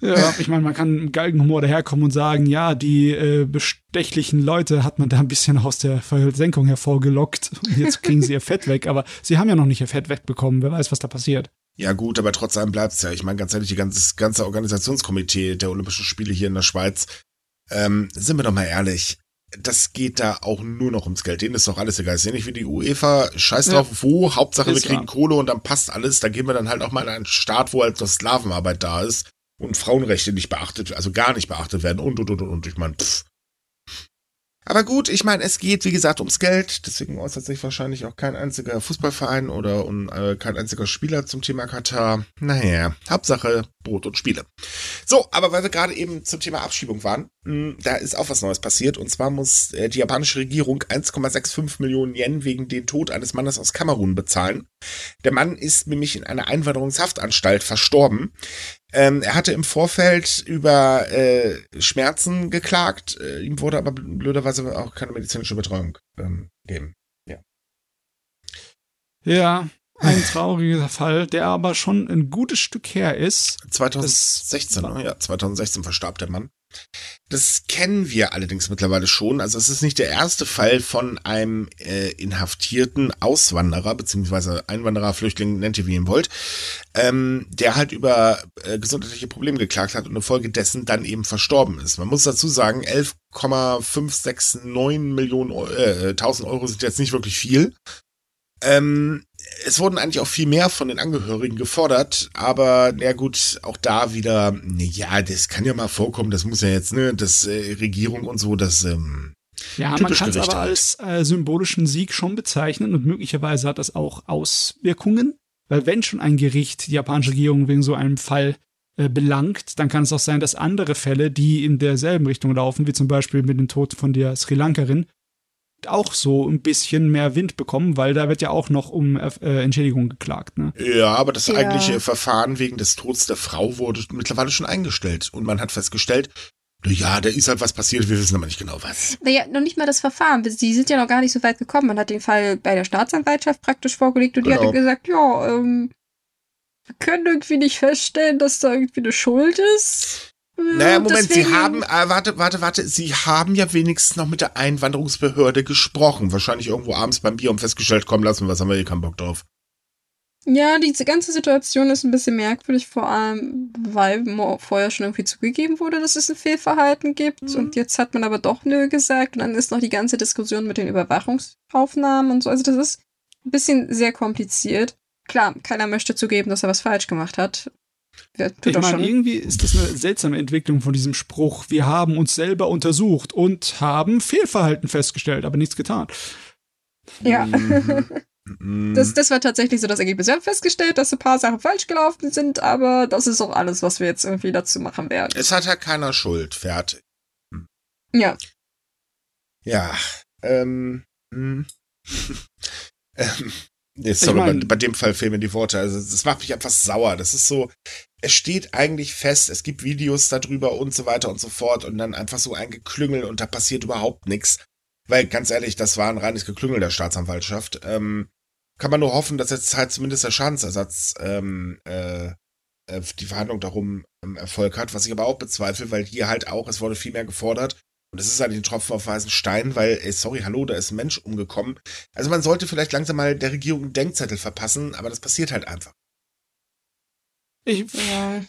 Ja, ich meine, man kann im Galgenhumor daherkommen und sagen, ja, die äh, bestechlichen Leute hat man da ein bisschen aus der Versenkung hervorgelockt und jetzt kriegen sie ihr Fett weg, aber sie haben ja noch nicht ihr Fett wegbekommen, wer weiß, was da passiert. Ja gut, aber trotzdem bleibt's ja. Ich meine, ganz ehrlich, die ganze, ganze Organisationskomitee der Olympischen Spiele hier in der Schweiz ähm, sind wir doch mal ehrlich, das geht da auch nur noch ums Geld. Denen ist doch alles egal. Ist ja nicht wie die UEFA, scheiß drauf, ja. wo, Hauptsache wir kriegen wahr. Kohle und dann passt alles. Da gehen wir dann halt auch mal in einen Staat, wo halt das Sklavenarbeit da ist und Frauenrechte nicht beachtet, also gar nicht beachtet werden und, und, und, und. Ich meine, pff. Aber gut, ich meine, es geht, wie gesagt, ums Geld. Deswegen äußert sich wahrscheinlich auch kein einziger Fußballverein oder um, äh, kein einziger Spieler zum Thema Katar. Naja, Hauptsache Brot und Spiele. So, aber weil wir gerade eben zum Thema Abschiebung waren, mh, hm, da ist auch was Neues passiert. Und zwar muss äh, die japanische Regierung 1,65 Millionen Yen wegen den Tod eines Mannes aus Kamerun bezahlen. Der Mann ist nämlich in einer Einwanderungshaftanstalt verstorben. Ähm, er hatte im Vorfeld über äh, Schmerzen geklagt. Äh, ihm wurde aber blöderweise auch keine medizinische Betreuung ähm, gegeben. Ja. Ja, ein trauriger Fall, der aber schon ein gutes Stück her ist. 2016, das, ne? ja, 2016 verstarb der Mann. Das kennen wir allerdings mittlerweile schon. Also es ist nicht der erste Fall von einem äh, inhaftierten Auswanderer beziehungsweise Einwanderer, Flüchtling, nennt ihr wie ihr wollt, ähm, der halt über äh, gesundheitliche Probleme geklagt hat und infolgedessen dann eben verstorben ist. Man muss dazu sagen, 11,569 Millionen äh, 1000 Euro sind jetzt nicht wirklich viel. Ähm, es wurden eigentlich auch viel mehr von den Angehörigen gefordert, aber na gut, auch da wieder, ja, das kann ja mal vorkommen, das muss ja jetzt, ne, das äh, Regierung und so, das ähm, ja, man kann es aber halt. als äh, symbolischen Sieg schon bezeichnen und möglicherweise hat das auch Auswirkungen, weil wenn schon ein Gericht die japanische Regierung wegen so einem Fall äh, belangt, dann kann es auch sein, dass andere Fälle, die in derselben Richtung laufen, wie zum Beispiel mit dem Tod von der Sri Lankarin, auch so ein bisschen mehr Wind bekommen, weil da wird ja auch noch um äh, Entschädigung geklagt. Ne? Ja, aber das ja. eigentliche Verfahren wegen des Todes der Frau wurde mittlerweile schon eingestellt und man hat festgestellt, ja, da ist halt was passiert, wir wissen aber nicht genau was. Naja, noch nicht mal das Verfahren. Sie sind ja noch gar nicht so weit gekommen. Man hat den Fall bei der Staatsanwaltschaft praktisch vorgelegt und genau. die hatte gesagt, ja, ähm, wir können irgendwie nicht feststellen, dass da irgendwie eine Schuld ist. Naja, Moment, Deswegen. Sie haben, äh, warte, warte, warte, Sie haben ja wenigstens noch mit der Einwanderungsbehörde gesprochen. Wahrscheinlich irgendwo abends beim Bier und festgestellt, komm, lassen was, haben wir hier keinen Bock drauf. Ja, diese ganze Situation ist ein bisschen merkwürdig, vor allem, weil vorher schon irgendwie zugegeben wurde, dass es ein Fehlverhalten gibt. Mhm. Und jetzt hat man aber doch nö gesagt. Und dann ist noch die ganze Diskussion mit den Überwachungsaufnahmen und so. Also das ist ein bisschen sehr kompliziert. Klar, keiner möchte zugeben, dass er was falsch gemacht hat. Ja, ich meine, irgendwie ist das eine seltsame Entwicklung von diesem Spruch. Wir haben uns selber untersucht und haben Fehlverhalten festgestellt, aber nichts getan. Ja. Mhm. Das, das war tatsächlich so das Ergebnis. Wir haben festgestellt, dass ein paar Sachen falsch gelaufen sind, aber das ist auch alles, was wir jetzt irgendwie dazu machen werden. Es hat ja keiner Schuld. Fertig. Hm. Ja. Ja. Ähm. Hm. ähm Ich mein, bei, bei, dem Fall fehlen mir die Worte. Also, das macht mich einfach sauer. Das ist so, es steht eigentlich fest, es gibt Videos darüber und so weiter und so fort und dann einfach so ein Geklüngel und da passiert überhaupt nichts. Weil, ganz ehrlich, das war ein reines Geklüngel der Staatsanwaltschaft. Ähm, kann man nur hoffen, dass jetzt halt zumindest der Schadensersatz ähm, äh, äh die Verhandlung darum ähm, Erfolg hat, was ich aber auch bezweifle, weil hier halt auch, es wurde viel mehr gefordert und das ist halt ein Tropfen auf weißen Stein, weil, ey, sorry, hallo, da ist ein Mensch umgekommen. Also man sollte vielleicht langsam mal der Regierung einen Denkzettel verpassen, aber das passiert halt einfach. Ich,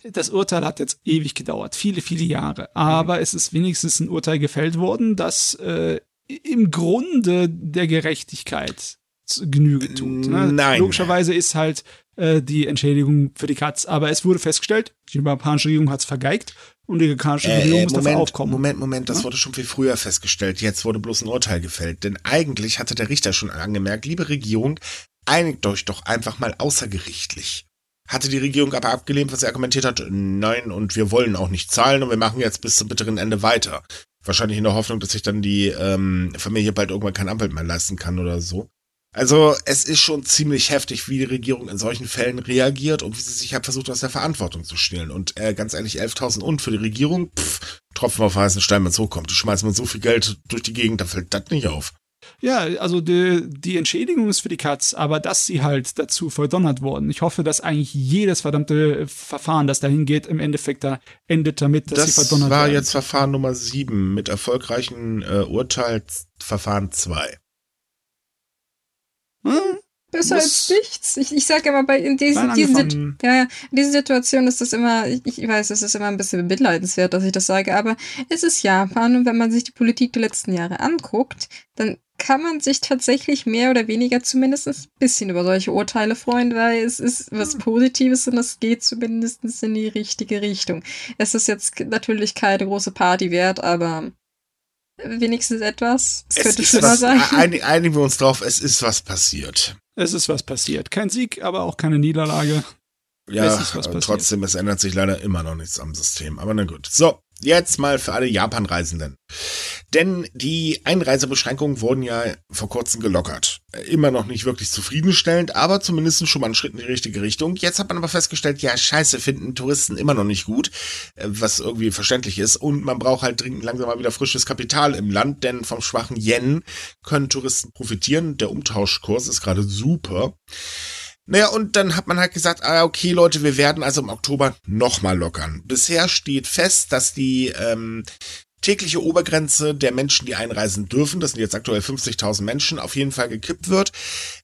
das Urteil hat jetzt ewig gedauert, viele, viele Jahre. Aber mhm. es ist wenigstens ein Urteil gefällt worden, das äh, im Grunde der Gerechtigkeit Genüge tut. Ne? Nein. Logischerweise ist halt äh, die Entschädigung für die Katz. Aber es wurde festgestellt, die japanische Regierung hat es vergeigt und die amerikanische äh, Regierung muss Moment, dafür aufkommen. Moment, Moment, das ja? wurde schon viel früher festgestellt. Jetzt wurde bloß ein Urteil gefällt. Denn eigentlich hatte der Richter schon angemerkt, liebe Regierung, einigt euch doch einfach mal außergerichtlich. Hatte die Regierung aber abgelehnt, was sie argumentiert hat, nein, und wir wollen auch nicht zahlen und wir machen jetzt bis zum bitteren Ende weiter. Wahrscheinlich in der Hoffnung, dass sich dann die ähm, Familie bald irgendwann kein Anwalt mehr leisten kann oder so. Also es ist schon ziemlich heftig, wie die Regierung in solchen Fällen reagiert und wie sie sich halt versucht, aus der Verantwortung zu stehlen. Und äh, ganz ehrlich, 11.000 und für die Regierung, pff, Tropfen auf heißen Stein, wenn es hochkommt. Die schmeißen mit so viel Geld durch die Gegend, da fällt das nicht auf. Ja, also die, die Entschädigung ist für die Katz, aber dass sie halt dazu verdonnert worden. Ich hoffe, dass eigentlich jedes verdammte Verfahren, das dahin geht, im Endeffekt da endet damit, dass das sie verdonnert werden. Das war jetzt Verfahren Nummer 7 mit erfolgreichen äh, Urteilsverfahren 2. Hm? Besser als nichts. Ich, ich sage immer, bei in diesen, diesen, ja, in diesen Situationen ist das immer, ich, ich weiß, es ist immer ein bisschen bemitleidenswert, dass ich das sage, aber es ist Japan und wenn man sich die Politik der letzten Jahre anguckt, dann kann man sich tatsächlich mehr oder weniger zumindest ein bisschen über solche Urteile freuen, weil es ist was hm. Positives und es geht zumindest in die richtige Richtung. Es ist jetzt natürlich keine große Party wert, aber wenigstens etwas. Es, Es könnte schlimmer was, sein. einig- einigen wir uns drauf, es ist was passiert. Es ist was passiert. Kein Sieg, aber auch keine Niederlage. Ja, Es ist passiert. trotzdem, es ändert sich leider immer noch nichts am System. Aber na gut. So, jetzt mal für alle Japan-Reisenden. Denn die Einreisebeschränkungen wurden ja vor kurzem gelockert. Immer noch nicht wirklich zufriedenstellend, aber zumindest schon mal ein Schritt in die richtige Richtung. Jetzt hat man aber festgestellt, ja, scheiße, finden Touristen immer noch nicht gut, äh, was irgendwie verständlich ist. Und man braucht halt dringend langsam mal wieder frisches Kapital im Land, denn vom schwachen Yen können Touristen profitieren. Der Umtauschkurs ist gerade super. Naja, und dann hat man halt gesagt, ah, okay, Leute, wir werden also im Oktober nochmal lockern. Bisher steht fest, dass die ähm, tägliche Obergrenze der Menschen, die einreisen dürfen, das sind jetzt aktuell 50.000 Menschen, auf jeden Fall gekippt wird.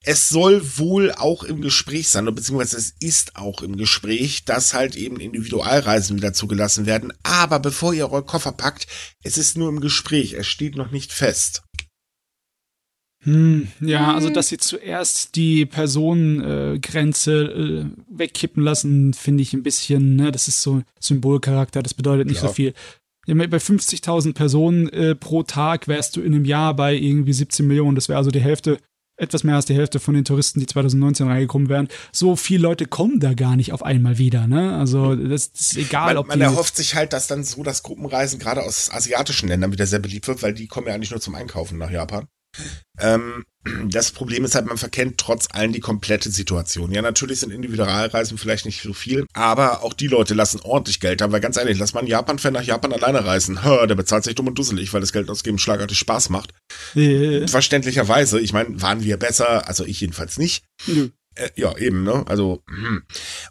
Es soll wohl auch im Gespräch sein, beziehungsweise es ist auch im Gespräch, dass halt eben Individualreisen wieder zugelassen werden. Aber bevor ihr eure Koffer packt, es ist nur im Gespräch, es steht noch nicht fest. Hm, ja, also Hm. dass sie zuerst die Personengrenze äh, wegkippen lassen, finde ich ein bisschen, ne, das ist so Symbolcharakter, das bedeutet nicht Ja. so viel. Ja, bei 50.000 Personen äh, pro Tag wärst du in einem Jahr bei irgendwie 17 Millionen. Das wäre also die Hälfte, etwas mehr als die Hälfte von den Touristen, die 2019 reingekommen wären. So viele Leute kommen da gar nicht auf einmal wieder, ne? Also das, das ist egal, Man, ob man erhofft sich halt, dass dann so das Gruppenreisen gerade aus asiatischen Ländern wieder sehr beliebt wird, weil die kommen ja eigentlich nur zum Einkaufen nach Japan. Ähm, das Problem ist halt, man verkennt trotz allem die komplette Situation. Ja, natürlich sind Individualreisen vielleicht nicht so viel, aber auch die Leute lassen ordentlich Geld haben, weil ganz ehrlich, lass mal einen Japan-Fan nach Japan alleine reisen. Hör, der bezahlt sich dumm und dusselig, weil das Geld ausgeben schlagartig Spaß macht. äh, Verständlicherweise, ich meine, waren wir besser, also ich jedenfalls nicht. nö. Äh, ja, eben, ne? Also, hm.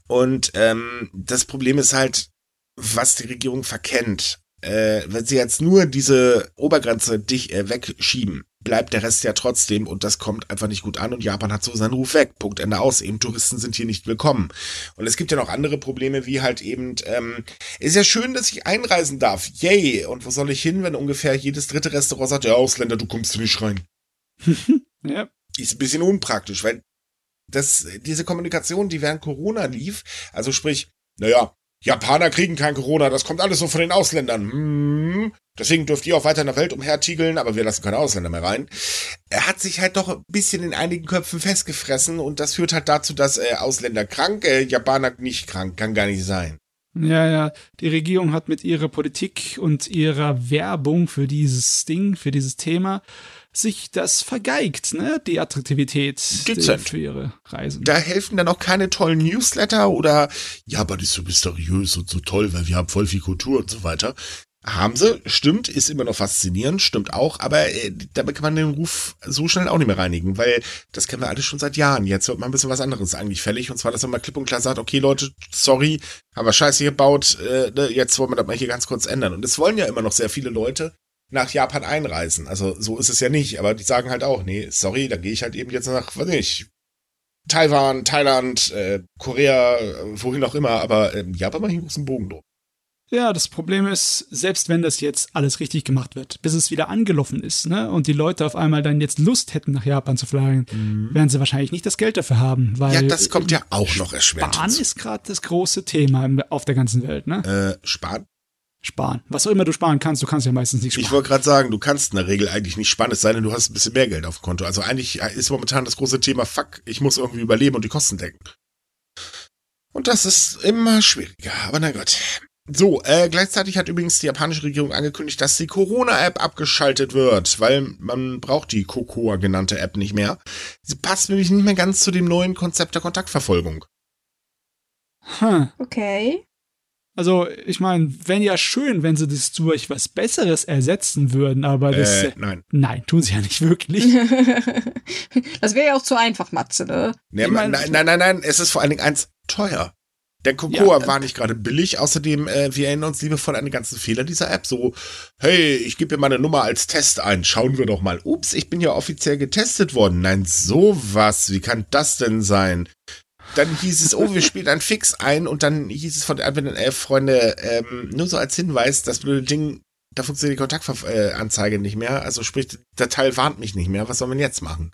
und ähm, das Problem ist halt, was die Regierung verkennt. Äh, wenn sie jetzt nur diese Obergrenze dich äh, wegschieben, bleibt der Rest ja trotzdem und das kommt einfach nicht gut an und Japan hat so seinen Ruf weg. Punkt Ende aus. Eben Touristen sind hier nicht willkommen. Und es gibt ja noch andere Probleme, wie halt eben, ähm, ist ja schön, dass ich einreisen darf. Yay! Und wo soll ich hin, wenn ungefähr jedes dritte Restaurant sagt, ja, Ausländer, du kommst hier nicht rein Ja, ist ein bisschen unpraktisch, weil das, diese Kommunikation, die während Corona lief, also sprich, naja, Japaner kriegen kein Corona, das kommt alles so von den Ausländern. Hm, deswegen dürft ihr auch weiter in der Welt umhertiegeln, aber wir lassen keine Ausländer mehr rein. Er hat sich halt doch ein bisschen in einigen Köpfen festgefressen und das führt halt dazu, dass äh, Ausländer krank, äh, Japaner nicht krank, kann gar nicht sein. Ja, ja. Die Regierung hat mit ihrer Politik und ihrer Werbung für dieses Ding, für dieses Thema, sich das vergeigt, ne? Die Attraktivität Dezent. für ihre Reisen. Da helfen dann auch keine tollen Newsletter oder Japan ist so mysteriös und so toll, weil wir haben voll viel Kultur und so weiter. Haben sie, stimmt, ist immer noch faszinierend, stimmt auch, aber äh, damit kann man den Ruf so schnell auch nicht mehr reinigen, weil das kennen wir alle schon seit Jahren. Jetzt wird mal ein bisschen was anderes eigentlich fällig, und zwar, dass man mal klipp und klar sagt, okay Leute, sorry, haben wir Scheiße gebaut, äh, ne, jetzt wollen wir das mal hier ganz kurz ändern. Und es wollen ja immer noch sehr viele Leute nach Japan einreisen. Also so ist es ja nicht, aber die sagen halt auch, nee, sorry, dann gehe ich halt eben jetzt nach, weiß nicht, Taiwan, Thailand, äh, Korea, äh, wohin auch immer, aber ähm, Japan mal hier einen großen Bogen drum. Ja, das Problem ist, selbst wenn das jetzt alles richtig gemacht wird, bis es wieder angelaufen ist, ne, und die Leute auf einmal dann jetzt Lust hätten, nach Japan zu fliegen, werden sie wahrscheinlich nicht das Geld dafür haben, weil Ja, das kommt ja auch noch erschwerend Sparen hinzu. ist gerade das große Thema auf der ganzen Welt, ne? Äh, sparen? Sparen. Was auch immer du sparen kannst, du kannst ja meistens nicht Ich sparen. wollte gerade sagen, du kannst in der Regel eigentlich nicht sparen, es sei denn, du hast ein bisschen mehr Geld auf dem Konto. Also eigentlich ist momentan das große Thema, fuck, ich muss irgendwie überleben und die Kosten decken. Und das ist immer schwieriger, aber na gut. So, äh, gleichzeitig hat übrigens die japanische Regierung angekündigt, dass die Corona-App abgeschaltet wird, weil man braucht die Cocoa genannte App nicht mehr. Sie passt nämlich nicht mehr ganz zu dem neuen Konzept der Kontaktverfolgung. Hm. Okay. Also, ich meine, wenn ja schön, wenn sie das durch was Besseres ersetzen würden, aber das. Äh, nein. Nein, tun sie ja nicht wirklich. das wäre ja auch zu einfach, Matze, ne? Nee, Ich mein- nein, nein, nein, nein, es ist vor allen Dingen eins teuer. Der Cocoa Ja, war nicht gerade billig. Außerdem, äh, wir erinnern uns liebevoll an den ganzen Fehler dieser App. So, hey, ich gebe mir meine Nummer als Test ein. Schauen wir doch mal. Ups, ich bin ja offiziell getestet worden. Nein, sowas. Wie kann das denn sein? Dann hieß es, oh, wir spielen ein Fix ein und dann hieß es von der Admin elf Freunde, ähm, nur so als Hinweis, das blöde Ding, da funktioniert die Kontaktanzeige nicht mehr. Also sprich, der Teil warnt mich nicht mehr. Was soll man jetzt machen?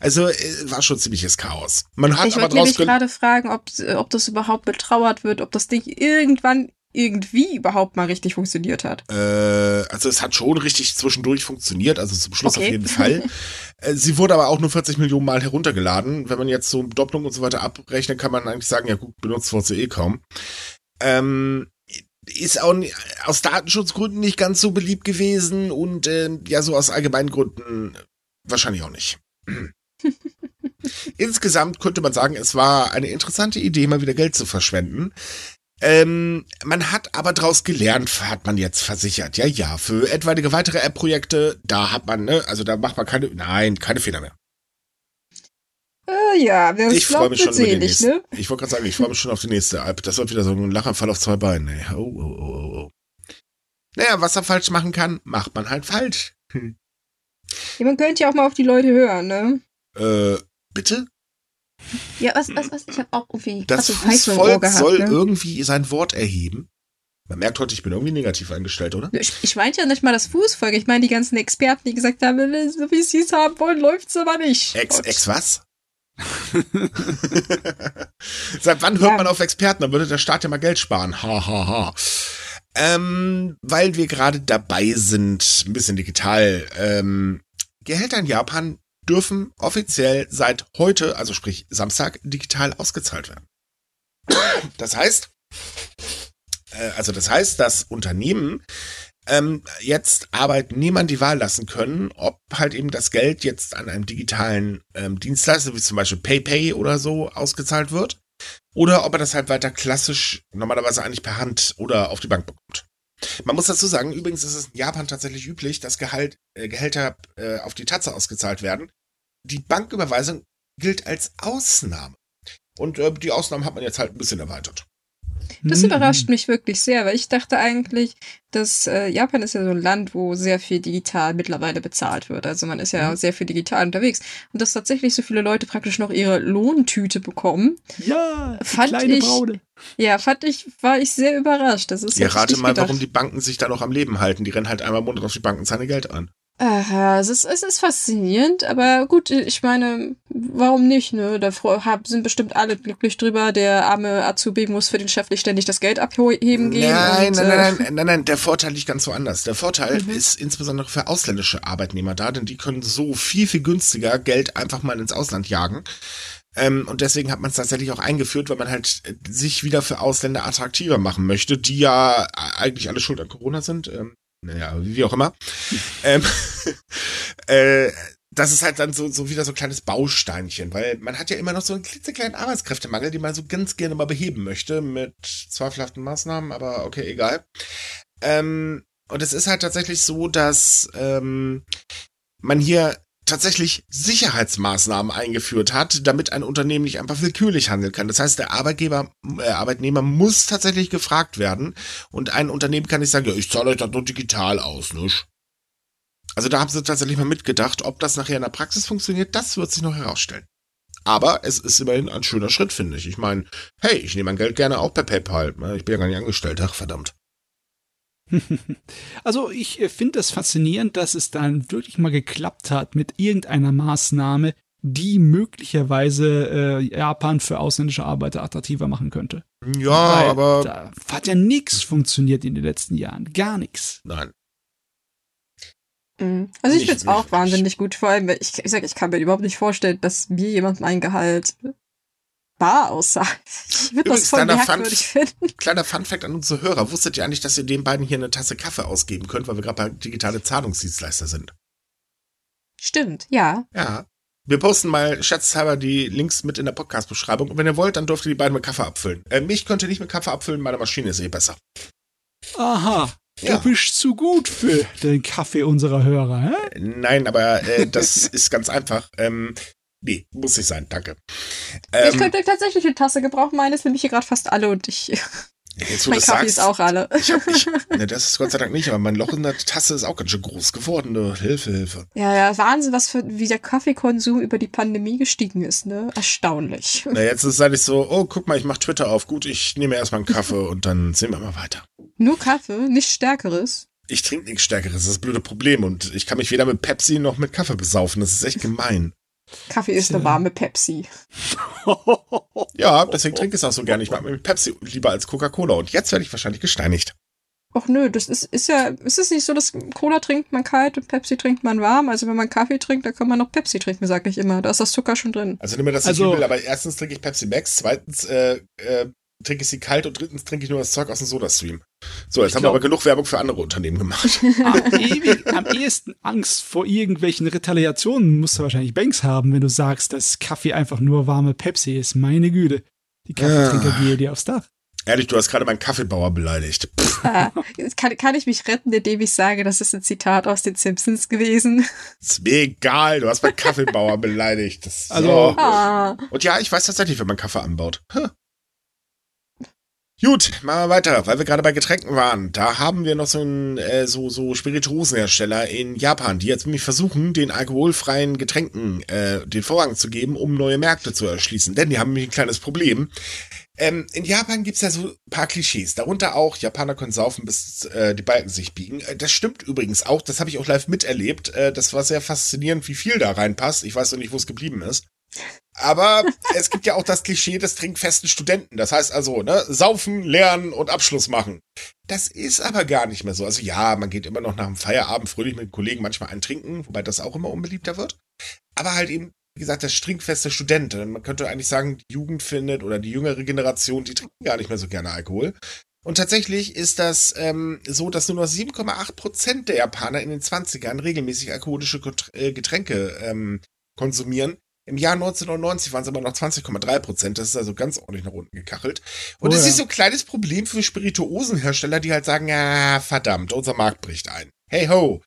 Also äh, war schon ziemliches Chaos. Man hat Ich aber wollte draus nämlich gerade fragen, ob, ob das überhaupt betrauert wird, ob das Ding irgendwann irgendwie überhaupt mal richtig funktioniert hat. Äh, also es hat schon richtig zwischendurch funktioniert, also zum Schluss Okay. auf jeden Fall. Äh, Sie wurde aber auch nur 40 Millionen Mal heruntergeladen. Wenn man jetzt so Doppelung und so weiter abrechnet, kann man eigentlich sagen, ja gut, benutzt wurde sie eh kaum. Ähm, ist auch aus Datenschutzgründen nicht ganz so beliebt gewesen und ähm, ja, so aus allgemeinen Gründen wahrscheinlich auch nicht. Insgesamt könnte man sagen, es war eine interessante Idee, mal wieder Geld zu verschwenden. Ähm, man hat aber draus gelernt, hat man jetzt versichert. Ja, ja, für etwaige weitere App-Projekte, da hat man, ne, also da macht man keine, nein, keine Fehler mehr. Äh, ja, es Ich freue mich schon über die selig, nächste. ne? Ich wollte gerade sagen, ich freue mich schon auf die nächste App. Das wird wieder so ein Lachanfall auf zwei Beinen, ey. Oh, oh, oh, oh, oh. Naja, was er falsch machen kann, macht man halt falsch. Hm. Ja, man könnte ja auch mal auf die Leute hören, ne? Äh, bitte? Ja, was, was, was? Ich habe auch irgendwie Das Fußvolk gehabt, soll ne? irgendwie sein Wort erheben. Man merkt heute, ich bin irgendwie negativ eingestellt, oder? Ich, ich meinte ja nicht mal das Fußvolk. Ich meine die ganzen Experten, die gesagt haben, so wie sie es haben wollen, läuft's aber nicht. Ex, Und- ex was? Seit wann hört Ja. man auf Experten? Dann würde der Staat ja mal Geld sparen. Ha, ha, ha. Ähm, weil wir gerade dabei sind, ein bisschen digital. Ähm, Gehälter in Japan dürfen offiziell seit heute, also sprich Samstag, digital ausgezahlt werden. Das heißt, äh, also das heißt, dass Unternehmen ähm, jetzt Arbeitnehmern die Wahl lassen können, ob halt eben das Geld jetzt an einem digitalen ähm, Dienstleister, wie zum Beispiel PayPay oder so, ausgezahlt wird. Oder ob er das halt weiter klassisch, normalerweise eigentlich per Hand oder auf die Bank bekommt. Man muss dazu sagen, übrigens ist es in Japan tatsächlich üblich, dass Gehalt, äh, Gehälter äh, auf die Tatze ausgezahlt werden. Die Banküberweisung gilt als Ausnahme. Und äh, die Ausnahmen hat man jetzt halt ein bisschen erweitert. Das Hm. überrascht mich wirklich sehr, weil ich dachte eigentlich, dass äh, Japan ist ja so ein Land, wo sehr viel digital mittlerweile bezahlt wird. Also man ist ja Mhm. sehr viel digital unterwegs. Und dass tatsächlich so viele Leute praktisch noch ihre Lohntüte bekommen, Ja, die Fand kleine ich- Braude. ja, fand ich, war ich sehr überrascht. Das ist Ja, rate mal, gedacht. warum die Banken sich da noch am Leben halten. Die rennen halt einmal im Monat auf die Banken, ihr Geld an. Aha, es ist, es ist faszinierend, aber gut, ich meine, warum nicht, ne? Da hab- sind bestimmt alle glücklich drüber. Der arme Azubi muss für den Chef nicht ständig das Geld abheben gehen. Nein, und, nein, äh, nein, nein, nein, nein, der Vorteil liegt ganz woanders. Der Vorteil Mhm. ist insbesondere für ausländische Arbeitnehmer da, denn die können so viel, viel günstiger Geld einfach mal ins Ausland jagen. Ähm, und deswegen hat man es tatsächlich auch eingeführt, weil man halt äh, sich wieder für Ausländer attraktiver machen möchte, die ja eigentlich alle schuld an Corona sind. Ähm, naja, wie auch immer. ähm, äh, das ist halt dann so, so wieder so ein kleines Bausteinchen, weil man hat ja immer noch so einen klitzekleinen Arbeitskräftemangel, den man so ganz gerne mal beheben möchte mit zweifelhaften Maßnahmen, aber okay, egal. Ähm, und es ist halt tatsächlich so, dass ähm, man hier tatsächlich Sicherheitsmaßnahmen eingeführt hat, damit ein Unternehmen nicht einfach willkürlich handeln kann. Das heißt, der Arbeitgeber, äh, Arbeitnehmer muss tatsächlich gefragt werden und ein Unternehmen kann nicht sagen, ja, ich zahle euch das nur digital aus, nicht? Also da haben sie tatsächlich mal mitgedacht, ob das nachher in der Praxis funktioniert, das wird sich noch herausstellen. Aber es ist immerhin ein schöner Schritt, finde ich. Ich meine, hey, ich nehme mein Geld gerne auch per PayPal. Ich bin ja gar nicht angestellt, ach verdammt. Also ich äh, finde es faszinierend, dass es dann wirklich mal geklappt hat mit irgendeiner Maßnahme, die möglicherweise äh, Japan für ausländische Arbeiter attraktiver machen könnte. Ja, Weil aber da hat ja nichts funktioniert in den letzten Jahren. Gar nichts. nein. Mhm. Also ich finde es auch wahnsinnig gut, vor allem, weil ich, ich sag, ich kann mir überhaupt nicht vorstellen, dass mir jemand mein Gehalt bar aussagt. Ich würde das voll kleiner Fun- merkwürdig finden. Kleiner Funfact an unsere Hörer. Wusstet ihr eigentlich, dass ihr den beiden hier eine Tasse Kaffee ausgeben könnt, weil wir gerade bei digitale Zahlungsdienstleister sind? Stimmt, ja. Ja. Wir posten mal scherzhalber die Links mit in der Podcast-Beschreibung. Und wenn ihr wollt, dann dürft ihr die beiden mit Kaffee abfüllen. Äh, mich könnt ihr nicht mit Kaffee abfüllen, meine Maschine ist eh besser. Aha, Ja. du bist zu gut für den Kaffee unserer Hörer, hä? Nein, aber äh, das ist ganz einfach. Ähm, nee, muss nicht sein, danke. ich Ähm, könnte tatsächlich eine Tasse gebrauchen. Meine ist nämlich hier gerade fast alle und ich, jetzt, mein Kaffee sagst, ist auch alle. Ich hab, ich, ne, das ist Gott sei Dank nicht, aber mein Loch in der Tasse ist auch ganz schön groß geworden. Ne? Hilfe, Hilfe. Ja, ja, Wahnsinn, was für, wie der Kaffeekonsum über die Pandemie gestiegen ist, ne? Erstaunlich. Na, jetzt ist halt so, oh, guck mal, ich mach Twitter auf. Gut, ich nehme erstmal einen Kaffee und dann sehen wir mal weiter. Nur Kaffee, nichts Stärkeres. Ich trinke nichts Stärkeres, das ist das blöde Problem. Und ich kann mich weder mit Pepsi noch mit Kaffee besaufen. Das ist echt gemein. Kaffee ist eine warme Pepsi. ja, deswegen trinke ich es auch so gerne. Ich mag mir Pepsi lieber als Coca-Cola. Und jetzt werde ich wahrscheinlich gesteinigt. Ach nö, das ist, ist ja, ist es nicht so, dass Cola trinkt man kalt und Pepsi trinkt man warm? Also wenn man Kaffee trinkt, dann kann man noch Pepsi trinken, sag ich immer. Da ist das Zucker schon drin. Also nimm mir das also, nicht übel, aber erstens trinke ich Pepsi Max, zweitens äh, äh, trinke ich sie kalt und drittens trinke ich nur das Zeug aus dem Soda-Stream. So, jetzt ich haben glaub, wir aber genug Werbung für andere Unternehmen gemacht. am, ewig, am ehesten Angst vor irgendwelchen Retaliationen musst du wahrscheinlich Banks haben, wenn du sagst, dass Kaffee einfach nur warme Pepsi ist. Meine Güte. Die Kaffeetrinker gehe dir aufs Dach. Ehrlich, du hast gerade meinen Kaffeebauer beleidigt. Ah, kann, kann ich mich retten, indem ich sage, das ist ein Zitat aus den Simpsons gewesen? Ist mir egal, du hast meinen Kaffeebauer beleidigt. Das, also, so. ah. Und ja, ich weiß tatsächlich, wenn man Kaffee anbaut. Huh. Gut, machen wir weiter, weil wir gerade bei Getränken waren. Da haben wir noch so einen äh, so, so Spirituosenhersteller in Japan, die jetzt nämlich versuchen, den alkoholfreien Getränken äh, den Vorrang zu geben, um neue Märkte zu erschließen. Denn die haben nämlich ein kleines Problem. Ähm, in Japan gibt's ja so paar Klischees, darunter auch, Japaner können saufen, bis äh, die Balken sich biegen. Äh, das stimmt übrigens auch, das habe ich auch live miterlebt. Äh, das war sehr faszinierend, wie viel da reinpasst. Ich weiß noch nicht, wo es geblieben ist. Aber es gibt ja auch das Klischee des trinkfesten Studenten. Das heißt also, ne, saufen, lernen und Abschluss machen. Das ist aber gar nicht mehr so. Also ja, man geht immer noch nach dem Feierabend fröhlich mit Kollegen manchmal ein trinken, wobei das auch immer unbeliebter wird. Aber halt eben wie gesagt, der trinkfeste Student. Man könnte eigentlich sagen, die Jugend findet oder die jüngere Generation, die trinken gar nicht mehr so gerne Alkohol. Und tatsächlich ist das ähm, so, dass nur noch 7,8 Prozent der Japaner in den 20ern regelmäßig alkoholische äh, Getränke ähm, konsumieren. Im Jahr 1990 waren es aber noch 20,3 Prozent. Das ist also ganz ordentlich nach unten gekachelt. Und oh, das ja. ist so ein kleines Problem für Spirituosenhersteller, die halt sagen, ja, verdammt, unser Markt bricht ein. Hey ho!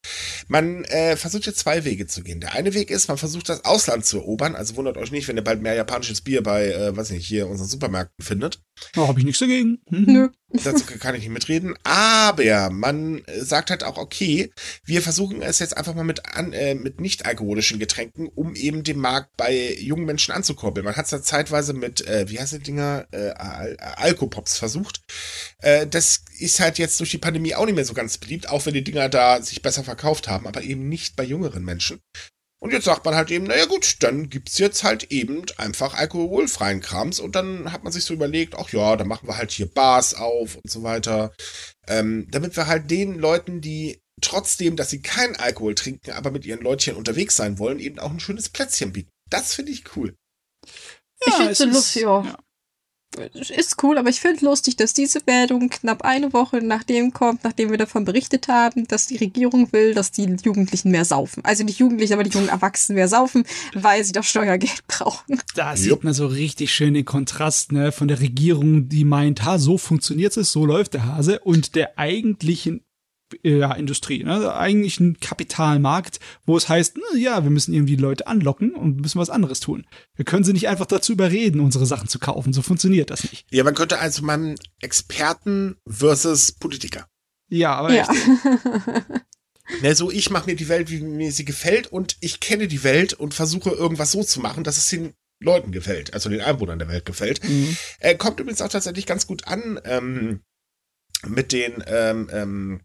Man äh, versucht jetzt zwei Wege zu gehen. Der eine Weg ist, man versucht das Ausland zu erobern. Also wundert euch nicht, wenn ihr bald mehr japanisches Bier bei, äh, weiß nicht, hier unseren Supermärkten findet. Da habe ich nichts dagegen. Mhm. Nö. Dazu kann ich nicht mitreden. Aber man sagt halt auch, okay, wir versuchen es jetzt einfach mal mit, an, äh, mit nicht alkoholischen Getränken, um eben den Markt bei jungen Menschen anzukurbeln. Man hat es da zeitweise mit, äh, wie heißt die Dinger, äh, Al Alkopops versucht. Äh, das ist halt jetzt durch die Pandemie auch nicht mehr so ganz beliebt, auch wenn die Dinger da sich besser verkauft haben, aber eben nicht bei jüngeren Menschen. Und jetzt sagt man halt eben, naja gut, dann gibt's jetzt halt eben einfach alkoholfreien Krams. Und dann hat man sich so überlegt, ach ja, dann machen wir halt hier Bars auf und so weiter. Ähm, damit wir halt den Leuten, die trotzdem, dass sie keinen Alkohol trinken, aber mit ihren Leutchen unterwegs sein wollen, eben auch ein schönes Plätzchen bieten. Das finde ich cool. Ja, ich finde es lustig, ja ist cool, aber ich finde lustig, dass diese Meldung knapp eine Woche nachdem kommt, nachdem wir davon berichtet haben, dass die Regierung will, dass die Jugendlichen mehr saufen. Also nicht Jugendliche, aber die jungen Erwachsenen mehr saufen, weil sie das Steuergeld brauchen. Da sieht man so richtig schön den Kontrast ne, von der Regierung, die meint, ha, so funktioniert es, so läuft der Hase, und der eigentlichen ja, Industrie, ne? eigentlich ein Kapitalmarkt, wo es heißt, na, ja, wir müssen irgendwie Leute anlocken und müssen was anderes tun. Wir können sie nicht einfach dazu überreden, unsere Sachen zu kaufen. So funktioniert das nicht. Ja, man könnte also mal Experten versus Politiker. Ja, aber ja. Ne, so ich mache mir die Welt, wie mir sie gefällt und ich kenne die Welt und versuche irgendwas so zu machen, dass es den Leuten gefällt, also den Einwohnern der Welt gefällt. Mhm. Äh, kommt übrigens auch tatsächlich ganz gut an ähm, mit den ähm, ähm,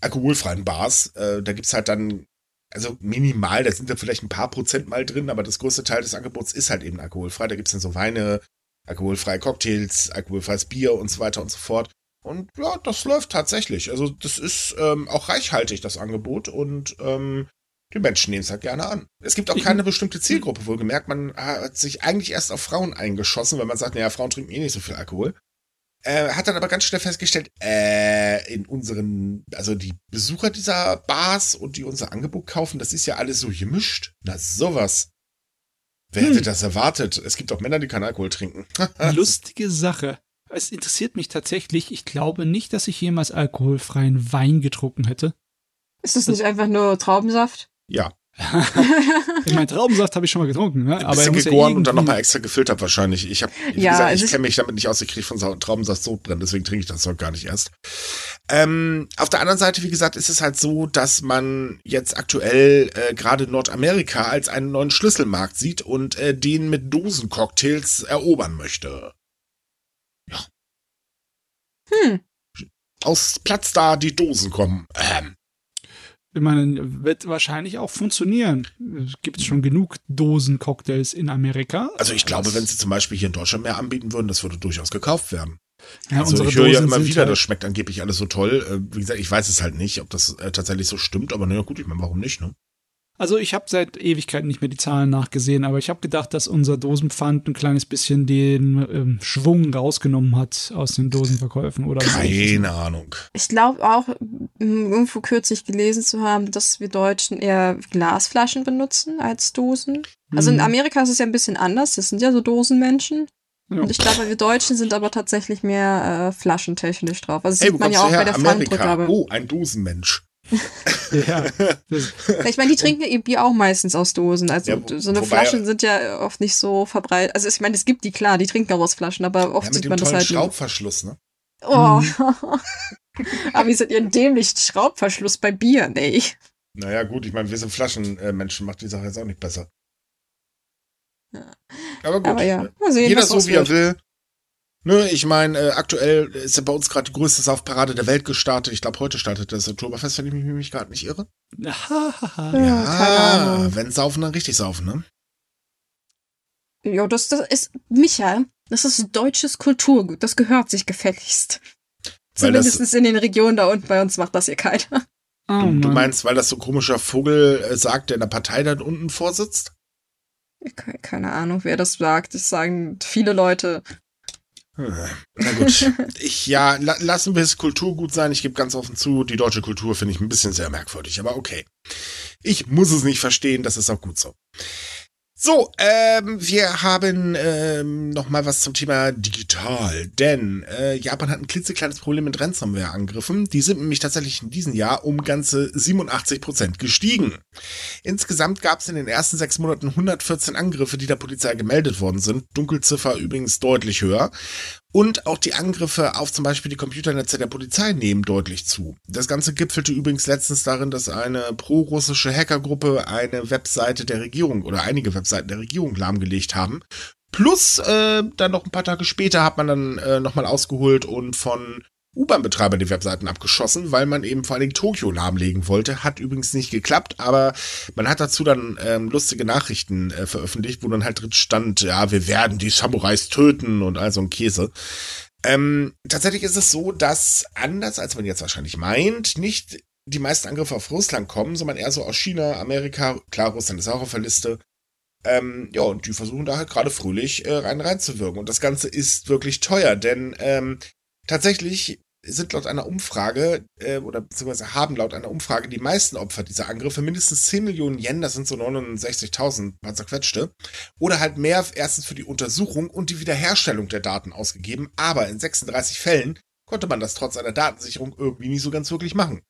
alkoholfreien Bars. Äh, da gibt's halt dann, also minimal, da sind da vielleicht ein paar Prozent mal drin, aber das größte Teil des Angebots ist halt eben alkoholfrei. Da gibt's dann so Weine, alkoholfreie Cocktails, alkoholfreies Bier und so weiter und so fort. Und ja, das läuft tatsächlich. Also das ist ähm, auch reichhaltig, das Angebot. Und ähm, die Menschen nehmen es halt gerne an. Es gibt auch keine bestimmte Zielgruppe, wohlgemerkt. Man hat sich eigentlich erst auf Frauen eingeschossen, weil man sagt, naja, Frauen trinken eh nicht so viel Alkohol. Äh, hat dann aber ganz schnell festgestellt, äh, in unseren, also die Besucher dieser Bars und die unser Angebot kaufen, das ist ja alles so gemischt. Na, sowas. Wer hm. hätte das erwartet? Es gibt auch Männer, die keinen Alkohol trinken. Lustige Sache. Es interessiert mich tatsächlich. Ich glaube nicht, dass ich jemals alkoholfreien Wein getrunken hätte. Ist das, das nicht einfach nur Traubensaft? Ja. Ich meine, Traubensaft habe ich schon mal getrunken, ne? Ein bisschen aber gegoren ja und dann nochmal extra gefiltert wahrscheinlich. Ich habe, wie ja, gesagt, ich kenne mich damit nicht aus, ich kriege von Traubensaft Sodbrennen, deswegen trinke ich das Zeug gar nicht erst. Ähm, auf der anderen Seite, wie gesagt, ist es halt so, dass man jetzt aktuell äh, gerade Nordamerika als einen neuen Schlüsselmarkt sieht und äh, den mit Dosencocktails erobern möchte. Ja. Hm. Aus Platz da die Dosen kommen. Ähm. Ich meine, wird wahrscheinlich auch funktionieren. Es gibt schon genug Dosen-Cocktails in Amerika. Also ich glaube, wenn sie zum Beispiel hier in Deutschland mehr anbieten würden, das würde durchaus gekauft werden. Ja, Also ich höre ja immer wieder, halt- das schmeckt angeblich alles so toll. Äh, Wie gesagt, ich weiß es halt nicht, ob das äh, tatsächlich so stimmt, aber naja gut, ich meine, warum nicht, ne? Also ich habe seit Ewigkeiten nicht mehr die Zahlen nachgesehen, aber ich habe gedacht, dass unser Dosenpfand ein kleines bisschen den ähm, Schwung rausgenommen hat aus den Dosenverkäufen oder Keine Ahnung. Ich glaube auch, irgendwo kürzlich gelesen zu haben, dass wir Deutschen eher Glasflaschen benutzen als Dosen. Also in Mhm. Amerika ist es ja ein bisschen anders. Das sind ja so Dosenmenschen. Ja. Und ich glaube, wir Deutschen sind aber tatsächlich mehr äh, flaschentechnisch drauf. Also das Hey, wo sieht man kommst ja du auch bei her? der Amerika. Pfandrückgabe. Oh, ein Dosenmensch. Ja, Ich meine, die trinken ihr Bier auch meistens aus Dosen. Also Ja, wo- so eine wobei- Flaschen sind ja oft nicht so verbreitet. Also ich meine, es gibt die klar, die trinken auch aus Flaschen, aber oft Ja, sieht man das halt. Schraubverschluss, ne? Oh. Mhm. aber wie sind ihren dämlichen Schraubverschluss bei Bier? Nee. Naja, gut, ich meine, wir sind Flaschenmenschen, macht die Sache jetzt auch nicht besser. Ja. Aber gut, Aber ja, mal sehen, jeder was so wie er will. Nö, ich meine, äh, aktuell ist ja bei uns gerade die größte Saufparade der Welt gestartet. Ich glaube, heute startet das Oktoberfest, wenn ich mich, mich gerade nicht irre. Ja, keine Ahnung. wenn saufen, dann richtig saufen, ne? Ja, das, das ist, Micha, das ist deutsches Kulturgut. Das gehört sich gefälligst. Weil das- Zumindest in den Regionen da unten bei uns macht das hier keiner. oh, Du, meinst, weil das so ein komischer Vogel äh, sagt, der in der Partei da unten vorsitzt? Ke- Keine Ahnung, wer das sagt. Das sagen viele Leute. Hm, Na gut. Ich, ja, la lassen wir es Kulturgut sein. Ich gebe ganz offen zu, die deutsche Kultur finde ich ein bisschen sehr merkwürdig, aber okay. Ich muss es nicht verstehen, das ist auch gut so. So, ähm, wir haben ähm, noch mal was zum Thema digital, denn äh, Japan hat ein klitzekleines Problem mit Ransomware-Angriffen. Die sind nämlich tatsächlich in diesem Jahr um ganze 87 Prozent gestiegen. Insgesamt gab es in den ersten sechs Monaten 114 Angriffe, die der Polizei gemeldet worden sind. Dunkelziffer übrigens deutlich höher. Und auch die Angriffe auf zum Beispiel die Computernetze der Polizei nehmen deutlich zu. Das Ganze gipfelte übrigens letztens darin, dass eine pro-russische Hackergruppe eine Webseite der Regierung oder einige Webseiten der Regierung lahmgelegt haben. Plus, äh, dann noch ein paar Tage später hat man dann äh, nochmal ausgeholt und von U-Bahn-Betreibern die Webseiten abgeschossen, weil man eben vor allen Dingen Tokio lahmlegen wollte. Hat übrigens nicht geklappt, aber man hat dazu dann ähm, lustige Nachrichten äh, veröffentlicht, wo dann halt drin stand, ja, wir werden die Samurais töten und all so ein Käse. Ähm, tatsächlich ist es so, dass anders als man jetzt wahrscheinlich meint, nicht die meisten Angriffe auf Russland kommen, sondern eher so aus China, Amerika, klar, Russland ist auch auf der Liste. Ähm, ja, und die versuchen da halt gerade fröhlich äh, rein reinzuwirken. Und das Ganze ist wirklich teuer, denn ähm, tatsächlich sind laut einer Umfrage, äh, oder beziehungsweise haben laut einer Umfrage die meisten Opfer dieser Angriffe mindestens 10 Millionen Yen, das sind so 69.000, paar zerquetschte, oder halt mehr erstens für die Untersuchung und die Wiederherstellung der Daten ausgegeben, aber in 36 Fällen konnte man das trotz einer Datensicherung irgendwie nicht so ganz wirklich machen.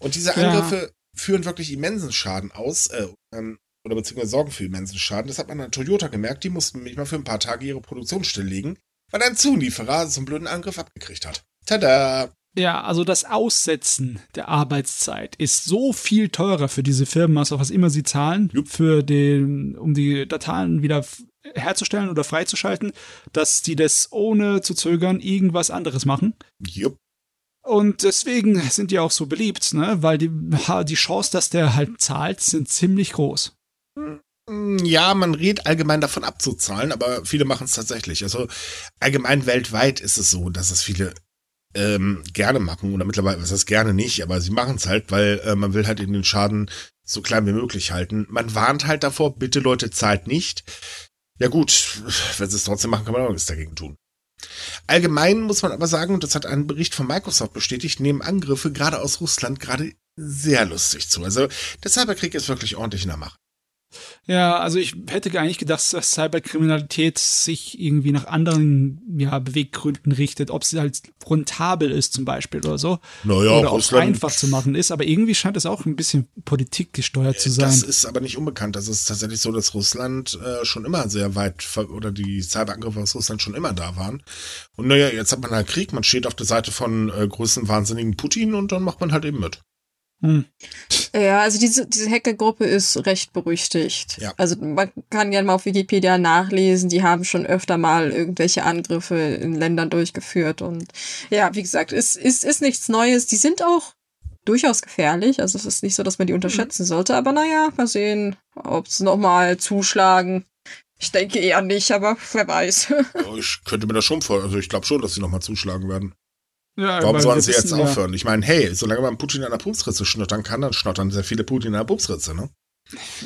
Und diese Ja. Angriffe führen wirklich immensen Schaden aus, äh, ähm, oder beziehungsweise sorgen für immensen Schaden. Das hat man an Toyota gemerkt, die mussten nämlich mal für ein paar Tage ihre Produktion stilllegen, weil ein Zulieferer so einen blöden Angriff abgekriegt hat. Tada! Ja, also das Aussetzen der Arbeitszeit ist so viel teurer für diese Firmen, als auch was immer sie zahlen, für den, um die Dateien wieder herzustellen oder freizuschalten, dass die das ohne zu zögern irgendwas anderes machen. Jupp. Und deswegen sind die auch so beliebt, ne? Weil die, die Chance, dass der halt zahlt, sind ziemlich groß. Mm, Ja, man redet allgemein davon abzuzahlen, aber viele machen es tatsächlich. Also allgemein weltweit ist es so, dass es viele ähm, gerne machen oder mittlerweile, was heißt gerne nicht, aber sie machen es halt, weil äh, man will halt eben den Schaden so klein wie möglich halten. Man warnt halt davor, bitte Leute, zahlt nicht. Ja gut, wenn sie es trotzdem machen, kann man auch nichts dagegen tun. Allgemein muss man aber sagen, und das hat ein Bericht von Microsoft bestätigt, nehmen Angriffe gerade aus Russland gerade sehr lustig zu. Also der Cyberkrieg ist wirklich ordentlich in der Mache. Ja, also ich hätte eigentlich gedacht, dass Cyberkriminalität sich irgendwie nach anderen ja, Beweggründen richtet, ob sie halt rentabel ist zum Beispiel oder so. Naja, oder ob es einfach zu machen ist, aber irgendwie scheint es auch ein bisschen politikgesteuert zu sein. Das ist aber nicht unbekannt. Das ist tatsächlich so, dass Russland äh, schon immer sehr weit, oder die Cyberangriffe aus Russland schon immer da waren. Und naja, jetzt hat man halt Krieg, man steht auf der Seite von äh, größten wahnsinnigen Putin und dann macht man halt eben mit. Hm. Ja, also diese, diese Hackergruppe ist recht berüchtigt. Ja. Also man kann gerne mal auf Wikipedia nachlesen, die haben schon öfter mal irgendwelche Angriffe in Ländern durchgeführt und ja, wie gesagt, es ist, ist nichts Neues. Die sind auch durchaus gefährlich. Also es ist nicht so, dass man die unterschätzen sollte. Aber naja, mal sehen, ob sie nochmal zuschlagen. Ich denke eher nicht, aber wer weiß. ich könnte mir das schon vor. Also ich glaube schon, dass sie nochmal zuschlagen werden. Ja, Warum sollen sie jetzt ja- aufhören? Ich meine, hey, solange man Putin an der Pupsritze schnottern kann, dann schnottern sehr viele Putin an der Pupsritze, ne?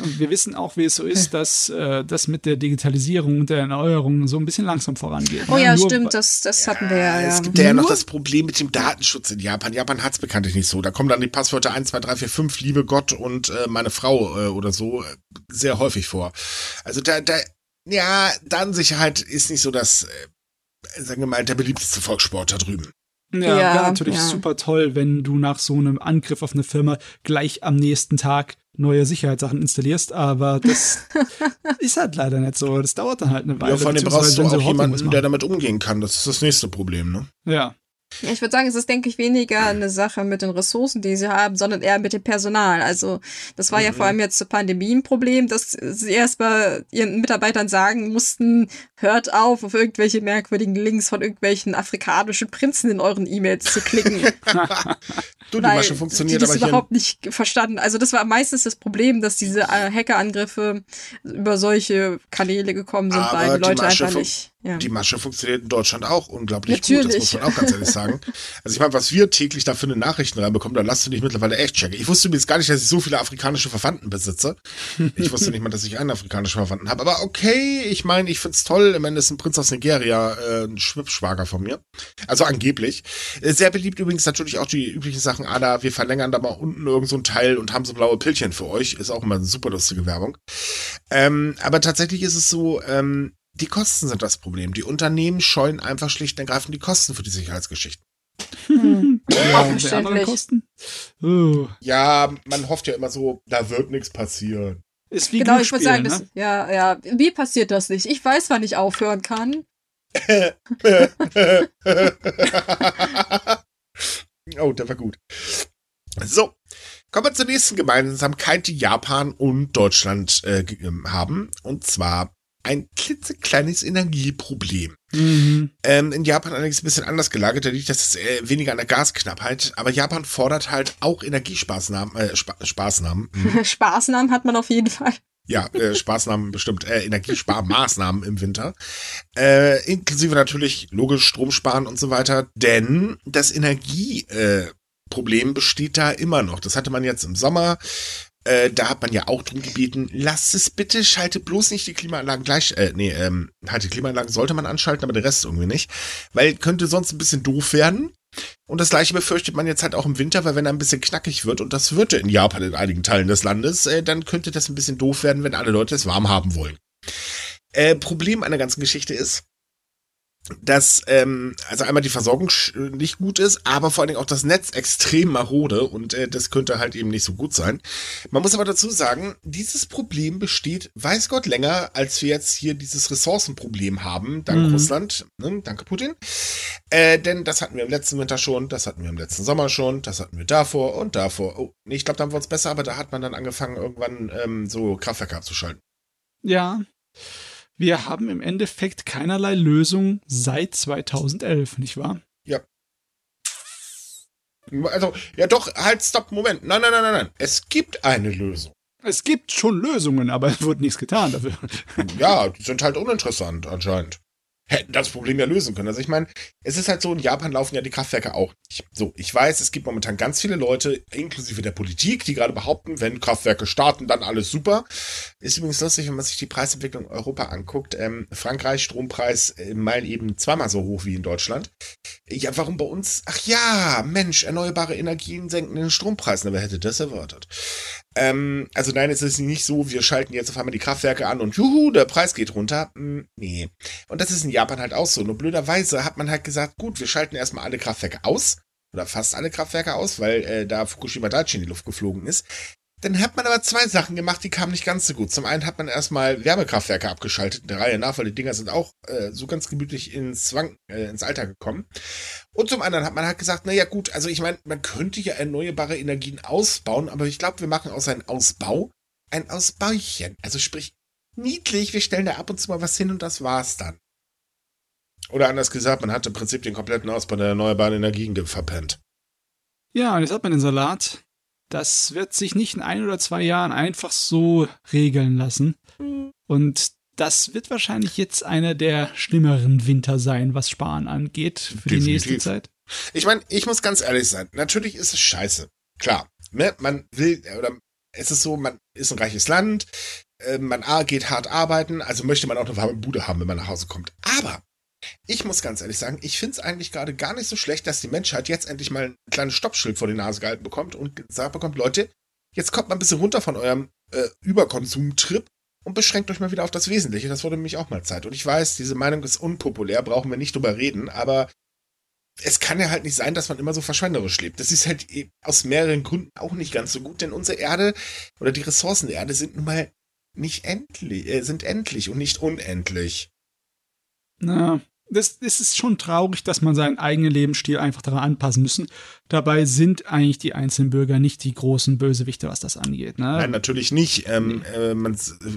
Und wir wissen auch, wie es so ist, dass äh, das mit der Digitalisierung und der Erneuerung so ein bisschen langsam vorangeht. Oh ne? ja, Nur stimmt, das, das hatten wir ja. Es ja. gibt ja, noch Nur- das Problem mit dem Datenschutz in Japan. Japan hat es bekanntlich nicht so. Da kommen dann die Passwörter 1, 2, 3, 4, 5, liebe Gott und äh, meine Frau äh, oder so äh, sehr häufig vor. Also da, da, ja, Datensicherheit ist nicht so das, äh, sagen wir mal, der beliebteste Volkssport da drüben. Ja, Ja, wäre natürlich ja. super toll, wenn du nach so einem Angriff auf eine Firma gleich am nächsten Tag neue Sicherheitssachen installierst, aber das ist halt leider nicht so. Das dauert dann halt eine Weile. Ja, vor allem brauchst du auch jemanden, der damit umgehen kann. Das ist das nächste Problem, ne? Ja. Ich würde sagen, es ist, denke ich, weniger eine Sache mit den Ressourcen, die sie haben, sondern eher mit dem Personal. Also das war ja vor allem jetzt zur Pandemie ein Problem, dass sie erstmal ihren Mitarbeitern sagen mussten, hört auf, auf irgendwelche merkwürdigen Links von irgendwelchen afrikanischen Prinzen in euren E-Mails zu klicken. Du, die weil Masche funktioniert die das aber überhaupt nicht verstanden. Also das war meistens das Problem, dass diese äh, Hackerangriffe über solche Kanäle gekommen sind, Aber weil die die Leute Masche einfach nicht. Ja. Die Masche funktioniert in Deutschland auch unglaublich gut, das Natürlich. muss man auch ganz ehrlich sagen. Also ich meine, was wir täglich da für eine Nachrichten reinbekommen, da lasst du dich mittlerweile echt checken. Ich wusste übrigens gar nicht, dass ich so viele afrikanische Verwandten besitze. Ich wusste nicht mal, dass ich einen afrikanischen Verwandten habe. Aber okay, ich meine, ich find's toll. Im Ende ist ein Prinz aus Nigeria äh, ein Schwippschwager von mir. Also angeblich. Äh, Sehr beliebt übrigens natürlich auch die üblichen Sachen. Ah, da, wir verlängern da mal unten irgend so ein Teil und haben so blaue Pillchen für euch. Ist auch immer eine super lustige Werbung. Ähm, aber tatsächlich ist es so, ähm, die Kosten sind das Problem. Die Unternehmen scheuen einfach schlicht und ergreifend die Kosten für die Sicherheitsgeschichten. Hm. ja die anderen. Kosten? Oh. Ja, man hofft ja immer so, da wird nichts passieren. Ist wie Genau, ich würde sagen, Glücksspiel, das, ja, ja, wie passiert das nicht? Ich weiß, wann ich aufhören kann. oh, der war gut. So, kommen wir zur nächsten Gemeinsamkeit, die Japan und Deutschland äh, ähm, haben. Und zwar ein klitzekleines Energieproblem. ne? Mhm. Ähm, in Japan allerdings ein bisschen anders gelagert, da liegt das äh, weniger an der Gasknappheit. Aber Japan fordert halt auch Energiespaßnahmen, äh, Spa Spaßnahmen. Mhm. Spaßnamen hat man auf jeden Fall. Ja, äh, Spaßnahmen bestimmt, äh, Energiesparmaßnahmen im Winter. Äh, inklusive natürlich logisch Strom sparen und so weiter, denn das Energieproblem äh, Problem besteht da immer noch. Das hatte man jetzt im Sommer. Äh, da hat man ja auch drum gebeten, lasst es bitte, schalte bloß nicht die Klimaanlagen gleich, äh, nee, ähm, halt die Klimaanlagen sollte man anschalten, aber den Rest irgendwie nicht, weil könnte sonst ein bisschen doof werden. Und das gleiche befürchtet man jetzt halt auch im Winter, weil wenn er ein bisschen knackig wird, und das wird in Japan in einigen Teilen des Landes, äh, dann könnte das ein bisschen doof werden, wenn alle Leute es warm haben wollen. Äh, Problem an der ganzen Geschichte ist, dass ähm, also einmal die Versorgung nicht gut ist, aber vor allen Dingen auch das Netz extrem marode und äh, das könnte halt eben nicht so gut sein. Man muss aber dazu sagen, dieses Problem besteht, weiß Gott, länger, als wir jetzt hier dieses Ressourcenproblem haben, dank Mhm. Russland, ne? danke Putin. Äh, denn das hatten wir im letzten Winter schon, das hatten wir im letzten Sommer schon, das hatten wir davor und davor. Oh, nee, ich glaube, da haben wir uns besser, aber da hat man dann angefangen, irgendwann ähm, so Kraftwerke abzuschalten. Ja. Wir haben im Endeffekt keinerlei Lösung seit 2011, nicht wahr? Also, ja doch, halt, stopp, Moment. Nein, nein, nein, nein, nein. Es gibt eine Lösung. Es gibt schon Lösungen, aber es wird nichts getan dafür. Ja, die sind halt uninteressant anscheinend. Hätten das Problem ja lösen können. Also ich meine, es ist halt so, in Japan laufen ja die Kraftwerke auch nicht. So, ich weiß, es gibt momentan ganz viele Leute, inklusive der Politik, die gerade behaupten, wenn Kraftwerke starten, dann alles super. Ist übrigens lustig, wenn man sich die Preisentwicklung in Europa anguckt. Ähm, Frankreich, Strompreis äh, mal eben zweimal so hoch wie in Deutschland. Ja, warum bei uns? Ach ja, Mensch, erneuerbare Energien senken den Strompreis. Na, wer hätte das erwartet? Ähm, also nein, es ist nicht so, wir schalten jetzt auf einmal die Kraftwerke an und juhu, der Preis geht runter. Hm, nee. Und das ist in Japan halt auch so. Nur blöderweise hat man halt gesagt, gut, wir schalten erstmal alle Kraftwerke aus. Oder fast alle Kraftwerke aus, weil äh, da Fukushima Daiichi in die Luft geflogen ist. Dann hat man aber zwei Sachen gemacht, die kamen nicht ganz so gut. Zum einen hat man erstmal Wärmekraftwerke abgeschaltet in der Reihe nach, weil die Dinger sind auch äh, so ganz gemütlich ins, Zwang, äh, ins Alter gekommen. Und zum anderen hat man halt gesagt, naja gut, also ich meine, man könnte ja erneuerbare Energien ausbauen, aber ich glaube, wir machen aus einem Ausbau ein Ausbauchen. Also sprich, niedlich, wir stellen da ab und zu mal was hin und das war's dann. Oder anders gesagt, man hat im Prinzip den kompletten Ausbau der erneuerbaren Energien verpennt. Ja, und jetzt hat man den Salat. Das wird sich nicht in ein oder zwei Jahren einfach so regeln lassen. Mhm. Und das wird wahrscheinlich jetzt einer der schlimmeren Winter sein, was Sparen angeht für Definitiv. die nächste Zeit. Ich meine, ich muss ganz ehrlich sein. Natürlich ist es scheiße. Klar. Ne? Man will, oder es ist so, man ist ein reiches Land, äh, man geht hart arbeiten, also möchte man auch eine warme Bude haben, wenn man nach Hause kommt. Aber ich muss ganz ehrlich sagen, ich finde es eigentlich gerade gar nicht so schlecht, dass die Menschheit jetzt endlich mal ein kleines Stoppschild vor die Nase gehalten bekommt und gesagt bekommt, Leute, jetzt kommt mal ein bisschen runter von eurem äh, Überkonsumtrip und beschränkt euch mal wieder auf das Wesentliche. Das wurde nämlich auch mal Zeit. Und ich weiß, diese Meinung ist unpopulär, brauchen wir nicht drüber reden, aber es kann ja halt nicht sein, dass man immer so verschwenderisch lebt. Das ist halt e, aus mehreren Gründen auch nicht ganz so gut, denn unsere Erde oder die Ressourcen der Erde sind nun mal nicht endlich, äh, sind endlich und nicht unendlich. Na, das, das ist schon traurig, dass man seinen eigenen Lebensstil einfach daran anpassen müssen. Dabei sind eigentlich die einzelnen Bürger nicht die großen Bösewichte, was das angeht. Ne? Nein, natürlich nicht. Ähm, nee. äh,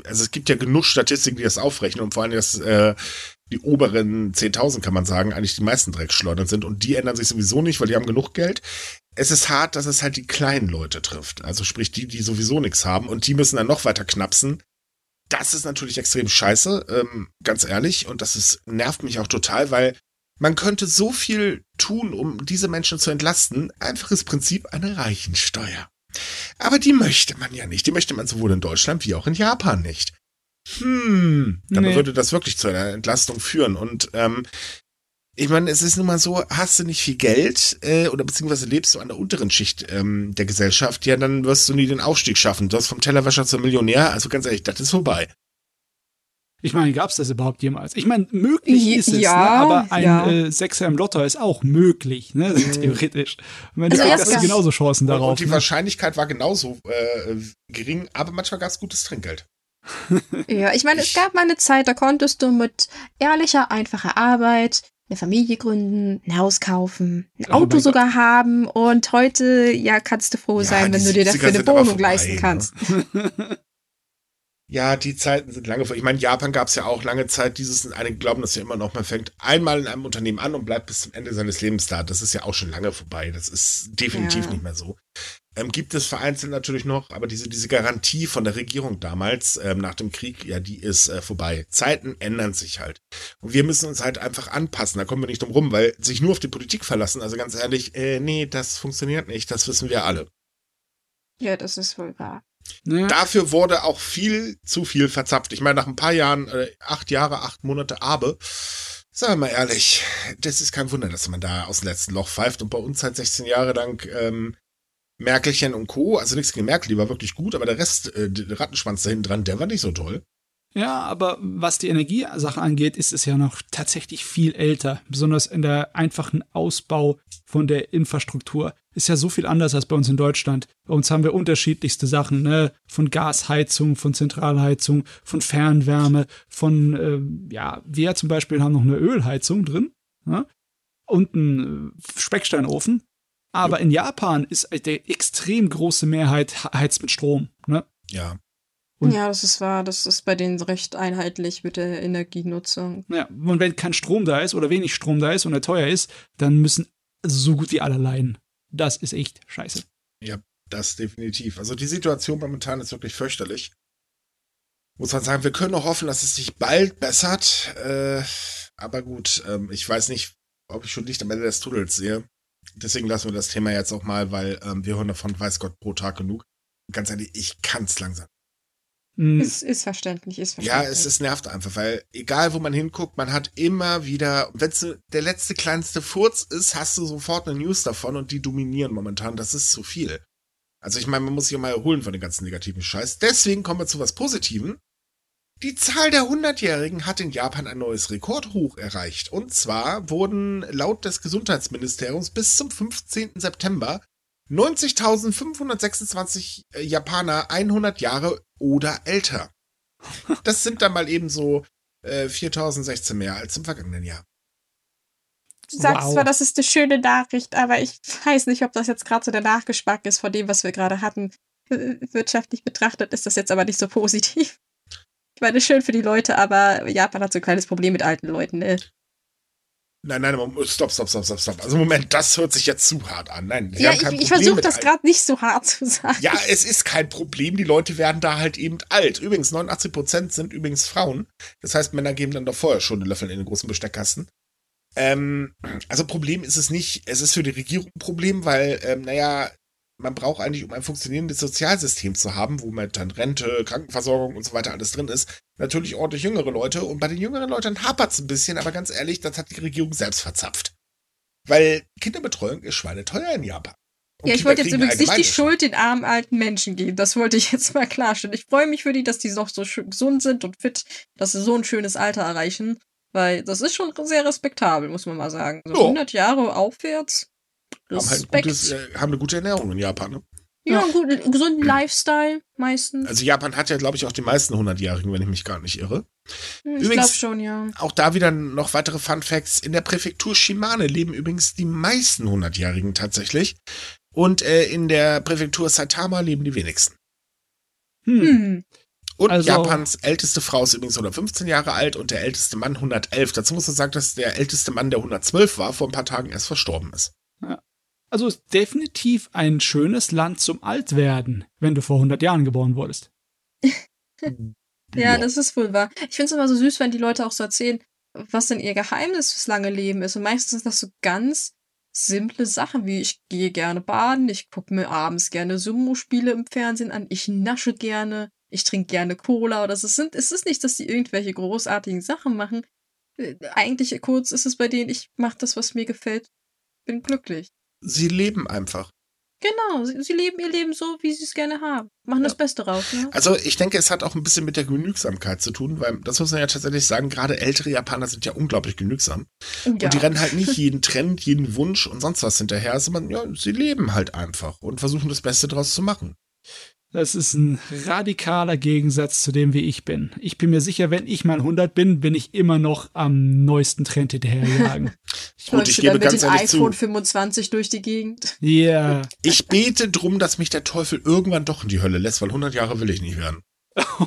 also es gibt ja genug Statistiken, die das aufrechnen und vor allem, dass äh, die oberen 10.000, kann man sagen, eigentlich die meisten Dreckschleudern sind und die ändern sich sowieso nicht, weil die haben genug Geld. Es ist hart, dass es halt die kleinen Leute trifft. Also sprich die, die sowieso nichts haben und die müssen dann noch weiter knapsen das ist natürlich extrem scheiße, ähm, ganz ehrlich. Und das ist, nervt mich auch total, weil man könnte so viel tun, um diese Menschen zu entlasten. Einfaches Prinzip, eine Reichensteuer. Aber die möchte man ja nicht. Die möchte man sowohl in Deutschland wie auch in Japan nicht. Hm, dann nee. würde das wirklich zu einer Entlastung führen. Und ähm, ich meine, es ist nun mal so, hast du nicht viel Geld äh, oder beziehungsweise lebst du an der unteren Schicht ähm, der Gesellschaft, ja, dann wirst du nie den Aufstieg schaffen. Du hast vom Tellerwäscher zum Millionär, also ganz ehrlich, das ist vorbei. Ich meine, gab es das überhaupt jemals? Ich meine, möglich ist es, ja, ne? aber ein ja. äh, Sechser im Lotto ist auch möglich, ne? theoretisch. Ich meine, also hast du genauso Chancen darauf. Und die ne? Wahrscheinlichkeit war genauso äh, gering, aber manchmal gab es gutes Trinkgeld. ja, ich meine, es gab mal eine Zeit, da konntest du mit ehrlicher, einfacher Arbeit eine Familie gründen, ein Haus kaufen, ein oh Auto sogar Gott. haben und heute, ja, kannst du froh sein, ja, wenn du dir dafür eine Wohnung leisten ne? kannst. ja, die Zeiten sind lange vor. Ich meine, Japan gab es ja auch lange Zeit dieses, einige glauben das ja immer noch, man fängt einmal in einem Unternehmen an und bleibt bis zum Ende seines Lebens da. Das ist ja auch schon lange vorbei. Das ist definitiv ja. nicht mehr so. Ähm, gibt es vereinzelt natürlich noch, aber diese, diese Garantie von der Regierung damals ähm, nach dem Krieg, ja, die ist äh, vorbei. Zeiten ändern sich halt. Und wir müssen uns halt einfach anpassen. Da kommen wir nicht drum rum, weil sich nur auf die Politik verlassen, also ganz ehrlich, äh, nee, das funktioniert nicht. Das wissen wir alle. Ja, das ist wohl wahr. Ja. Dafür wurde auch viel zu viel verzapft. Ich meine, nach ein paar Jahren, äh, acht Jahre, acht Monate Abe, sagen wir mal ehrlich, das ist kein Wunder, dass man da aus dem letzten Loch pfeift und bei uns halt 16 Jahre lang ähm, Merkelchen und Co. Also nichts gegen Merkel, die war wirklich gut, aber der Rest, äh, der Rattenschwanz da hinten dran, der war nicht so toll. Ja, aber was die Energiesache angeht, ist es ja noch tatsächlich viel älter. Besonders in der einfachen Ausbau von der Infrastruktur. Ist ja so viel anders als bei uns in Deutschland. Bei uns haben wir unterschiedlichste Sachen, ne? Von Gasheizung, von Zentralheizung, von Fernwärme, von, äh, ja, wir zum Beispiel haben noch eine Ölheizung drin. Ne? Und einen äh, Specksteinofen. Aber ja. in Japan ist der extrem große Mehrheit heizt mit Strom. Ne? Ja. Und ja, das ist wahr. Das ist bei denen recht einheitlich mit der Energienutzung. Ja, und wenn kein Strom da ist oder wenig Strom da ist und er teuer ist, dann müssen so gut wie alle leiden. Das ist echt scheiße. Ja, das definitiv. Also die Situation momentan ist wirklich fürchterlich. Muss man sagen, wir können noch hoffen, dass es sich bald bessert. Äh, aber gut, ähm, ich weiß nicht, ob ich schon Licht am Ende des Tunnels sehe. Deswegen lassen wir das Thema jetzt auch mal, weil ähm, wir hören davon, weiß Gott, pro Tag genug. ganz ehrlich, ich kann es langsam. Mm. Ist, ist verständlich, ist verständlich. Ja, es, es nervt einfach, weil egal wo man hinguckt, man hat immer wieder, wenn es der letzte kleinste Furz ist, hast du sofort eine News davon und die dominieren momentan. Das ist zu viel. Also ich meine, man muss sich mal erholen von den ganzen negativen Scheiß. Deswegen kommen wir zu was Positiven. Die Zahl der 100-Jährigen hat in Japan ein neues Rekordhoch erreicht. Und zwar wurden laut des Gesundheitsministeriums bis zum 15. September 90.526 äh, Japaner 100 Jahre oder älter. Das sind dann mal eben so äh, 4.016 mehr als im vergangenen Jahr. Du sagst wow. zwar, das ist eine schöne Nachricht, aber ich weiß nicht, ob das jetzt gerade so der Nachgeschmack ist von dem, was wir gerade hatten. Wirtschaftlich betrachtet ist das jetzt aber nicht so positiv. Ich meine, schön für die Leute, aber Japan hat so ein kleines Problem mit alten Leuten, ne? Nein, nein, stopp, stopp, stopp, stopp, stopp. Also Moment, das hört sich jetzt zu hart an. Nein, ja, ich, ich versuche das gerade nicht so hart zu sagen. Ja, es ist kein Problem. Die Leute werden da halt eben alt. Übrigens, 89 Prozent sind übrigens Frauen. Das heißt, Männer geben dann doch vorher schon den Löffel in den großen Besteckkasten. Ähm, also Problem ist es nicht. Es ist für die Regierung ein Problem, weil, ähm, naja, man braucht eigentlich, um ein funktionierendes Sozialsystem zu haben, wo mit dann Rente, Krankenversorgung und so weiter alles drin ist, natürlich ordentlich jüngere Leute. Und bei den jüngeren Leuten hapert es ein bisschen, aber ganz ehrlich, das hat die Regierung selbst verzapft. Weil Kinderbetreuung ist schweineteuer in Japan. Und ja, ich wollte jetzt übrigens nicht die Schuld den armen alten Menschen geben. Das wollte ich jetzt mal klarstellen. Ich freue mich für die, dass die noch so gesund sind und fit, dass sie so ein schönes Alter erreichen. Weil das ist schon sehr respektabel, muss man mal sagen. So 100 Jahre aufwärts. Haben, halt gutes, äh, haben eine gute Ernährung in Japan, ne? Ja, einen guten, gesunden Lifestyle meistens. Also Japan hat ja, glaube ich, auch die meisten 100-Jährigen, wenn ich mich gar nicht irre. Hm, ich glaube schon, ja. Auch da wieder noch weitere Fun Facts. In der Präfektur Shimane leben übrigens die meisten 100-Jährigen tatsächlich. Und äh, in der Präfektur Saitama leben die wenigsten. Hm. hm. Und also, Japans älteste Frau ist übrigens 115 Jahre alt und der älteste Mann 111. Dazu muss man sagen, dass der älteste Mann, der 112 war, vor ein paar Tagen erst verstorben ist. Ja. Also ist definitiv ein schönes Land zum Altwerden, wenn du vor 100 Jahren geboren wurdest. ja, das ist wohl wahr. Ich finde es immer so süß, wenn die Leute auch so erzählen, was denn ihr Geheimnis fürs lange Leben ist. Und meistens sind das so ganz simple Sachen, wie ich gehe gerne baden, ich gucke mir abends gerne Sumo-Spiele im Fernsehen an, ich nasche gerne, ich trinke gerne Cola oder so. Es, sind, es ist nicht, dass die irgendwelche großartigen Sachen machen. Äh, eigentlich kurz ist es bei denen, ich mache das, was mir gefällt, bin glücklich. Sie leben einfach. Genau, sie, sie leben ihr Leben so, wie sie es gerne haben. Machen ja. das Beste raus. Ne? Also ich denke, es hat auch ein bisschen mit der Genügsamkeit zu tun, weil das muss man ja tatsächlich sagen, gerade ältere Japaner sind ja unglaublich genügsam. Ja. Und die rennen halt nicht jeden Trend, jeden Wunsch und sonst was hinterher, sondern ja, sie leben halt einfach und versuchen das Beste draus zu machen. Das ist ein radikaler Gegensatz zu dem, wie ich bin. Ich bin mir sicher, wenn ich mal 100 bin, bin ich immer noch am neuesten Trend hinterherjagen. ich Gut, ich gebe ganz ehrlich iPhone zu. 25 durch die Gegend. Ja. Yeah. Ich bete drum, dass mich der Teufel irgendwann doch in die Hölle lässt, weil 100 Jahre will ich nicht werden.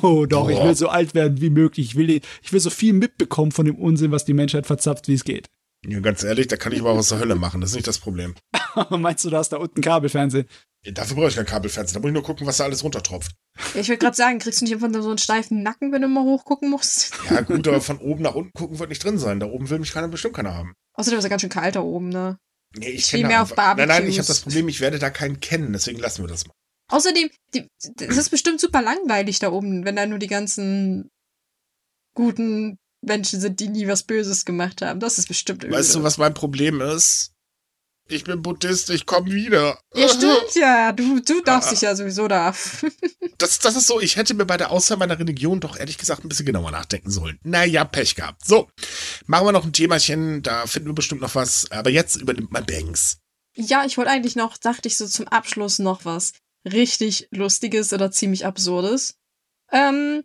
Oh, doch, Boah. ich will so alt werden wie möglich. Ich will, ich will so viel mitbekommen von dem Unsinn, was die Menschheit verzapft, wie es geht. Ja, ganz ehrlich, da kann ich aber auch aus der Hölle machen. Das ist nicht das Problem. Meinst du, da hast da unten Kabelfernsehen? Dafür brauche ich kein Kabelfernsehen. Da muss ich nur gucken, was da alles runtertropft. Ich will gerade sagen, kriegst du nicht einfach nur so einen steifen Nacken, wenn du mal hochgucken musst? Ja, gut, aber von oben nach unten gucken wird nicht drin sein. Da oben will mich keiner bestimmt keiner haben. Außerdem ist ja ganz schön kalt da oben, ne? Nee, ich kenne mehr auf Barbecues. Nein, nein, ich habe das Problem, ich werde da keinen kennen, deswegen lassen wir das mal. Außerdem, es ist bestimmt super langweilig da oben, wenn da nur die ganzen guten Menschen sind, die nie was Böses gemacht haben. Das ist bestimmt öde. Weißt du, was mein Problem ist? Ich bin Buddhist, ich komme wieder. Ja, stimmt ja. Du, du darfst dich ja sowieso da. das, das ist so, ich hätte mir bei der Auswahl meiner Religion doch ehrlich gesagt ein bisschen genauer nachdenken sollen. Naja, Pech gehabt. So, machen wir noch ein Themachen, da finden wir bestimmt noch was. Aber jetzt übernimmt mal Banks. Ja, ich wollte eigentlich noch, dachte ich so zum Abschluss noch was richtig Lustiges oder ziemlich Absurdes. Ähm,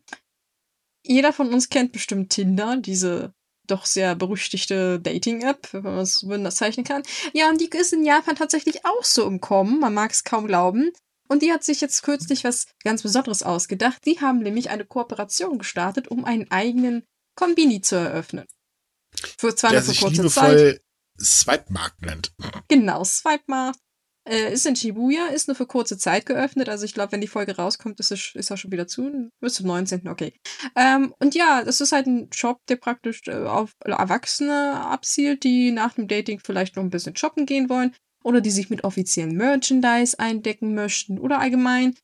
jeder von uns kennt bestimmt Tinder, diese doch sehr berüchtigte Dating-App, wenn man es zeichnen kann. Ja, und die ist in Japan tatsächlich auch so im Kommen. Man mag es kaum glauben. Und die hat sich jetzt kürzlich was ganz Besonderes ausgedacht. Die haben nämlich eine kooperation gestartet, um einen eigenen Kombini zu eröffnen. Für zwar Der nur für kurze Zeit. Swipe-Markt nennt. Genau, Swipe-Markt. Äh, ist in Shibuya, ist nur für kurze Zeit geöffnet. Also ich glaube, wenn die Folge rauskommt, ist es ist auch schon wieder zu. Bis zum 19. Okay. Ähm, und ja, das ist halt ein Shop, der praktisch äh, auf Erwachsene abzielt, die nach dem Dating vielleicht noch ein bisschen shoppen gehen wollen oder die sich mit offiziellen Merchandise eindecken möchten oder allgemein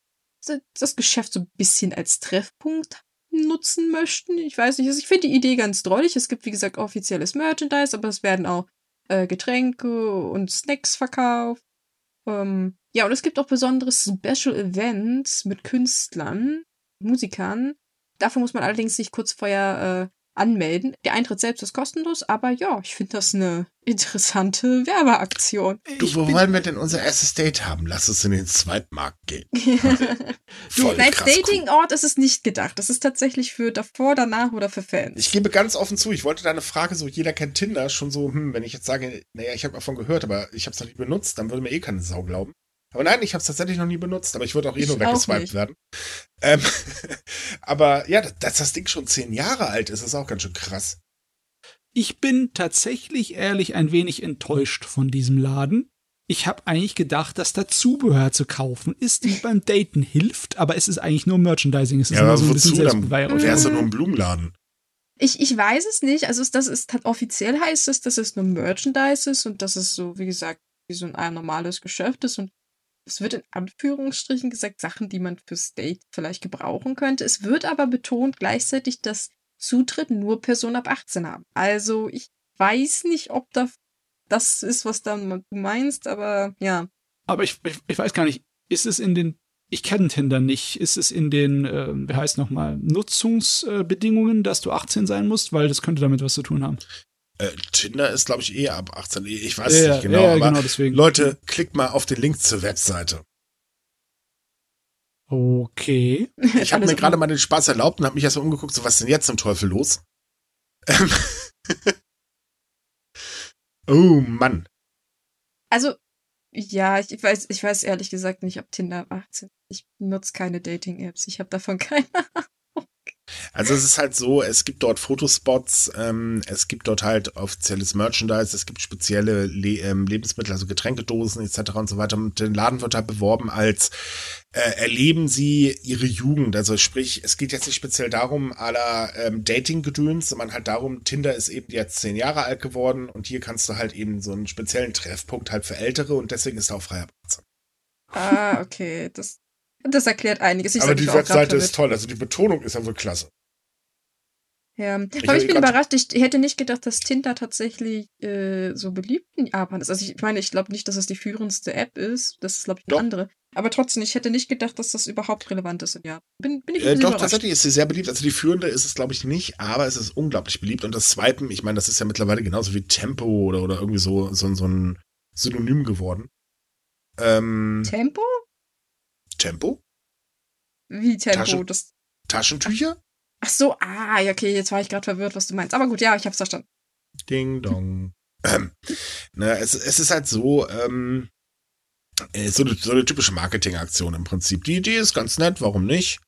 das Geschäft so ein bisschen als Treffpunkt nutzen möchten. Ich weiß nicht, also ich finde die Idee ganz drollig. Es gibt, wie gesagt, offizielles Merchandise, aber es werden auch äh, Getränke und Snacks verkauft. Ähm, ja, und es gibt auch besondere Special Events mit Künstlern, Musikern. Dafür muss man allerdings sich kurz vorher äh, anmelden. Der Eintritt selbst ist kostenlos, aber ja, ich finde das eine interessante Werbeaktion. Du, wo wollen wir denn unser erstes Date haben? Lass uns in den Zweitmarkt gehen. du, als Datingort cool. ist es nicht gedacht. Das ist tatsächlich für davor, danach oder für Fans. Ich gebe ganz offen zu, ich wollte deine Frage so, jeder kennt Tinder, schon so, hm, wenn ich jetzt sage, naja, ich habe davon gehört, aber ich habe es noch nicht benutzt, dann würde mir eh keine Sau glauben. Aber nein, ich habe es tatsächlich noch nie benutzt, aber ich würde auch eh nur weggeswiped werden. Ähm, aber ja, dass das Ding schon zehn Jahre alt ist, ist auch ganz schön krass. Ich bin tatsächlich ehrlich ein wenig enttäuscht von diesem Laden. Ich habe eigentlich gedacht, dass da Zubehör zu kaufen ist, die beim Daten hilft, aber es ist eigentlich nur Merchandising. Es ist Ja, immer so ein bisschen wozu? Dann Selbstbeweihräucherung. wäre es ja nur ein Blumenladen. Ich, ich weiß es nicht. Also, das ist offiziell heißt es, dass es nur Merchandise ist und dass es so, wie gesagt, wie so ein, ein normales Geschäft ist. Und es wird in Anführungsstrichen gesagt, Sachen, die man fürs Date vielleicht gebrauchen könnte. Es wird aber betont gleichzeitig, dass Zutritt nur Personen ab 18 haben. Also, ich weiß nicht, ob da das ist, was da du meinst, aber ja. Aber ich, ich, ich weiß gar nicht, ist es in den, ich kenne Tinder nicht, ist es in den, äh, wie heißt nochmal, Nutzungsbedingungen, dass du 18 sein musst, weil das könnte damit was zu tun haben. Äh, Tinder ist, glaube ich, eh ab 18. Ich weiß es Ja, nicht genau, ja, aber genau deswegen. Leute, klickt mal auf den Link zur Webseite. Okay. Ich habe mir gerade mal den Spaß erlaubt und habe mich erst mal umgeguckt, so was ist denn jetzt zum Teufel los? Ähm, oh Mann. Also, ja, ich weiß, ich weiß ehrlich gesagt nicht, ob Tinder ab 18. Ich nutze keine Dating-Apps. Ich habe davon keine. Also es ist halt so, es gibt dort Fotospots, ähm, es gibt dort halt offizielles Merchandise, es gibt spezielle Le ähm, Lebensmittel, also Getränkedosen etc. und so weiter. Und der Laden wird halt beworben als äh, erleben Sie Ihre Jugend. Also sprich, es geht jetzt nicht speziell darum, aller ähm, Dating-Gedöns, sondern halt darum, Tinder ist eben jetzt zehn Jahre alt geworden und hier kannst du halt eben so einen speziellen Treffpunkt halt für Ältere und deswegen ist da auch freier Platz. Ah, okay. Das, das erklärt einiges. Ich Aber die Webseite ist toll, also die Betonung ist ja wohl klasse. Ja. Ich Aber ich bin überrascht. Ich hätte nicht gedacht, dass Tinder tatsächlich äh, so beliebt in Japan ist. Also ich meine, ich glaube nicht, dass es die führendste App ist. Das ist, glaube ich, eine Doch. andere. Aber trotzdem, ich hätte nicht gedacht, dass das überhaupt relevant ist in Japan. Bin, bin ich Äh, doch, überrascht. tatsächlich ist sie sehr beliebt. Also die führende ist es, glaube ich, nicht, aber es ist unglaublich beliebt. Und das Swipen, ich meine, das ist ja mittlerweile genauso wie Tempo oder, oder irgendwie so, so, so ein Synonym geworden. Ähm, Tempo? Tempo? Wie Tempo? Tasche- Das, Taschentücher? ach so, ah, ja, okay, jetzt war ich gerade verwirrt, was du meinst. Aber gut, ja, ich hab's verstanden. Ding dong. Ähm, ne, es, es ist halt so, ähm, äh, so, eine, so eine typische Marketingaktion im Prinzip. Die Idee ist ganz nett, warum nicht?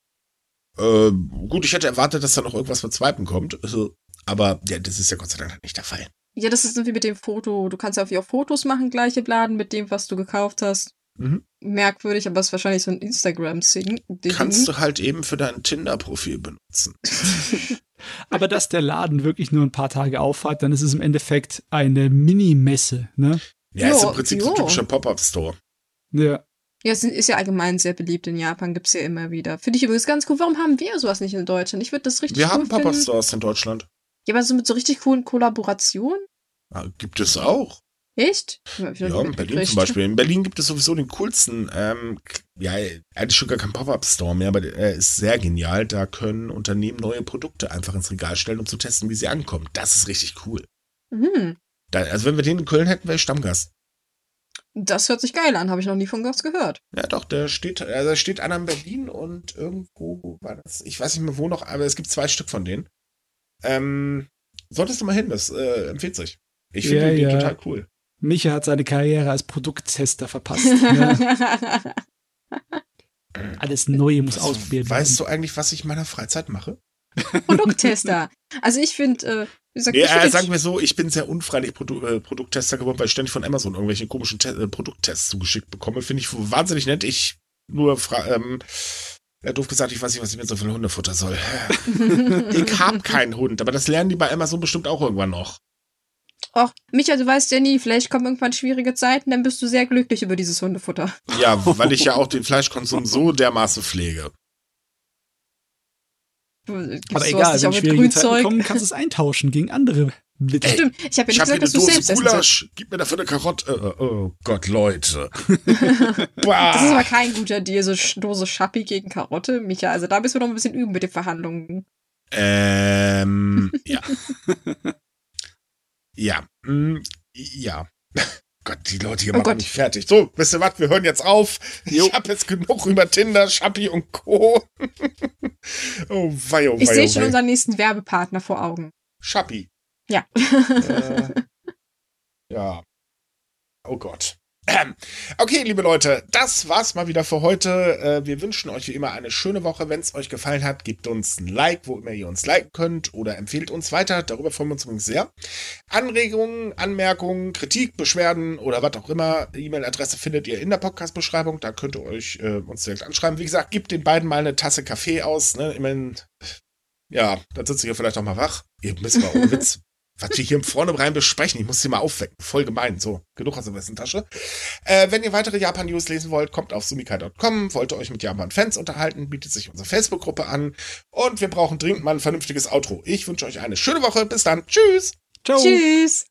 Äh, gut, ich hätte erwartet, dass da noch irgendwas mit Swipen kommt. Also, aber ja, das ist ja Gott sei Dank nicht der Fall. Ja, das ist wie mit dem Foto. Du kannst ja auch Fotos machen, gleich im Laden mit dem, was du gekauft hast. Mhm. Merkwürdig, aber es ist wahrscheinlich so ein Instagram-Sing. kannst du halt eben für dein Tinder-Profil benutzen. Aber dass der Laden wirklich nur ein paar Tage aufhat, dann ist es im Endeffekt eine Mini-Messe, ne? Ja, ist Jo, im Prinzip so ein jo. typischer Pop-Up-Store. Ja. Ja, es ist ja allgemein sehr beliebt in Japan, gibt's ja immer wieder. Finde ich übrigens ganz cool. Warum haben wir sowas nicht in Deutschland? Ich würde das richtig Wir cool haben. Pop-Up-Stores in Deutschland. Ja, aber so mit so richtig coolen Kollaborationen? Ah, Gibt es auch. Echt? Ja, in Berlin zum Beispiel. In Berlin gibt es sowieso den coolsten, ähm, ja, eigentlich schon gar kein Pop-Up-Store mehr, aber er ist sehr genial. Da können Unternehmen neue Produkte einfach ins Regal stellen, um zu testen, wie sie ankommen. Das ist richtig cool. Hm, Da, also wenn wir den in Köln hätten, wäre ich Stammgast. das hört sich geil an, habe ich noch nie von was gehört. Ja, doch, da steht, also da steht einer in Berlin und irgendwo wo war das. Ich weiß nicht mehr wo noch, aber es gibt zwei Stück von denen. Ähm, solltest du mal hin, das äh, empfiehlt sich. Ich finde Ja, den ja. total cool. Micha hat seine Karriere als Produkttester verpasst. ne? Alles Neue muss Also, ausprobiert weißt werden. du eigentlich, was ich in meiner Freizeit mache? Produkttester. Also ich finde, äh, wie gesagt, Nee, ich äh, find- sagen wir so, ich bin sehr unfreilich Produ äh, Produkttester geworden, weil ich ständig von Amazon irgendwelche komischen Te äh, Produkttests zugeschickt bekomme. Finde ich wahnsinnig nett. Ich nur fra ähm, ja, doof gesagt, ich weiß nicht, was ich mit so viel Hundefutter soll. ich hab keinen Hund, aber das lernen die bei Amazon bestimmt auch irgendwann noch. Och, Micha, du weißt ja nie, vielleicht kommen irgendwann schwierige Zeiten, dann bist du sehr glücklich über dieses Hundefutter. Ja, weil ich ja auch den Fleischkonsum so dermaßen pflege. Gibst Aber du egal, wenn schwierige Zeiten kommen, kannst du es eintauschen gegen andere Witze. Stimmt, ich habe Ich ja habe nicht hier gesagt, eine dass du selbst. Gulasch. Gib mir dafür eine Karotte. Äh, äh, oh Gott, Leute. Das ist aber kein guter Deal, so Dose Schappi gegen Karotte, Micha. Also da müssen wir noch ein bisschen üben mit den Verhandlungen. Ähm, ja. ja. mm, ja. Gott, die Leute hier Oh machen Gott. mich fertig. So, wisst ihr was? Wir hören jetzt auf. Jo. Ich habe jetzt genug über Tinder, Schappi und Co. oh wei, oh Ich wei, sehe oh schon unseren nächsten Werbepartner vor Augen. Schappi. Ja. Äh, ja. Oh Gott. Okay, liebe Leute, das war's mal wieder für heute. Äh, wir wünschen euch wie immer eine schöne Woche. Wenn es euch gefallen hat, gebt uns ein Like, wo immer ihr uns liken könnt oder empfehlt uns weiter. Darüber freuen wir uns übrigens sehr. Anregungen, Anmerkungen, Kritik, Beschwerden oder was auch immer. E-Mail-Adresse findet ihr in der Podcast-Beschreibung. Da könnt ihr euch äh, uns direkt anschreiben. Wie gesagt, gebt den beiden mal eine Tasse Kaffee aus. Ne? Immerhin, ja, dann sitzt ihr vielleicht auch mal wach. Ihr müsst mal ohne Witz was wir hier vorne rein besprechen. Ich muss sie mal aufwecken. Voll gemein. So, genug aus der Westentasche. Äh, wenn ihr weitere Japan-News lesen wollt, kommt auf sumikai.com. Wollt ihr euch mit Japan-Fans unterhalten, bietet sich unsere Facebook-Gruppe an. Und wir brauchen dringend mal ein vernünftiges Outro. Ich wünsche euch eine schöne Woche. Bis dann. Tschüss. Ciao. Tschüss.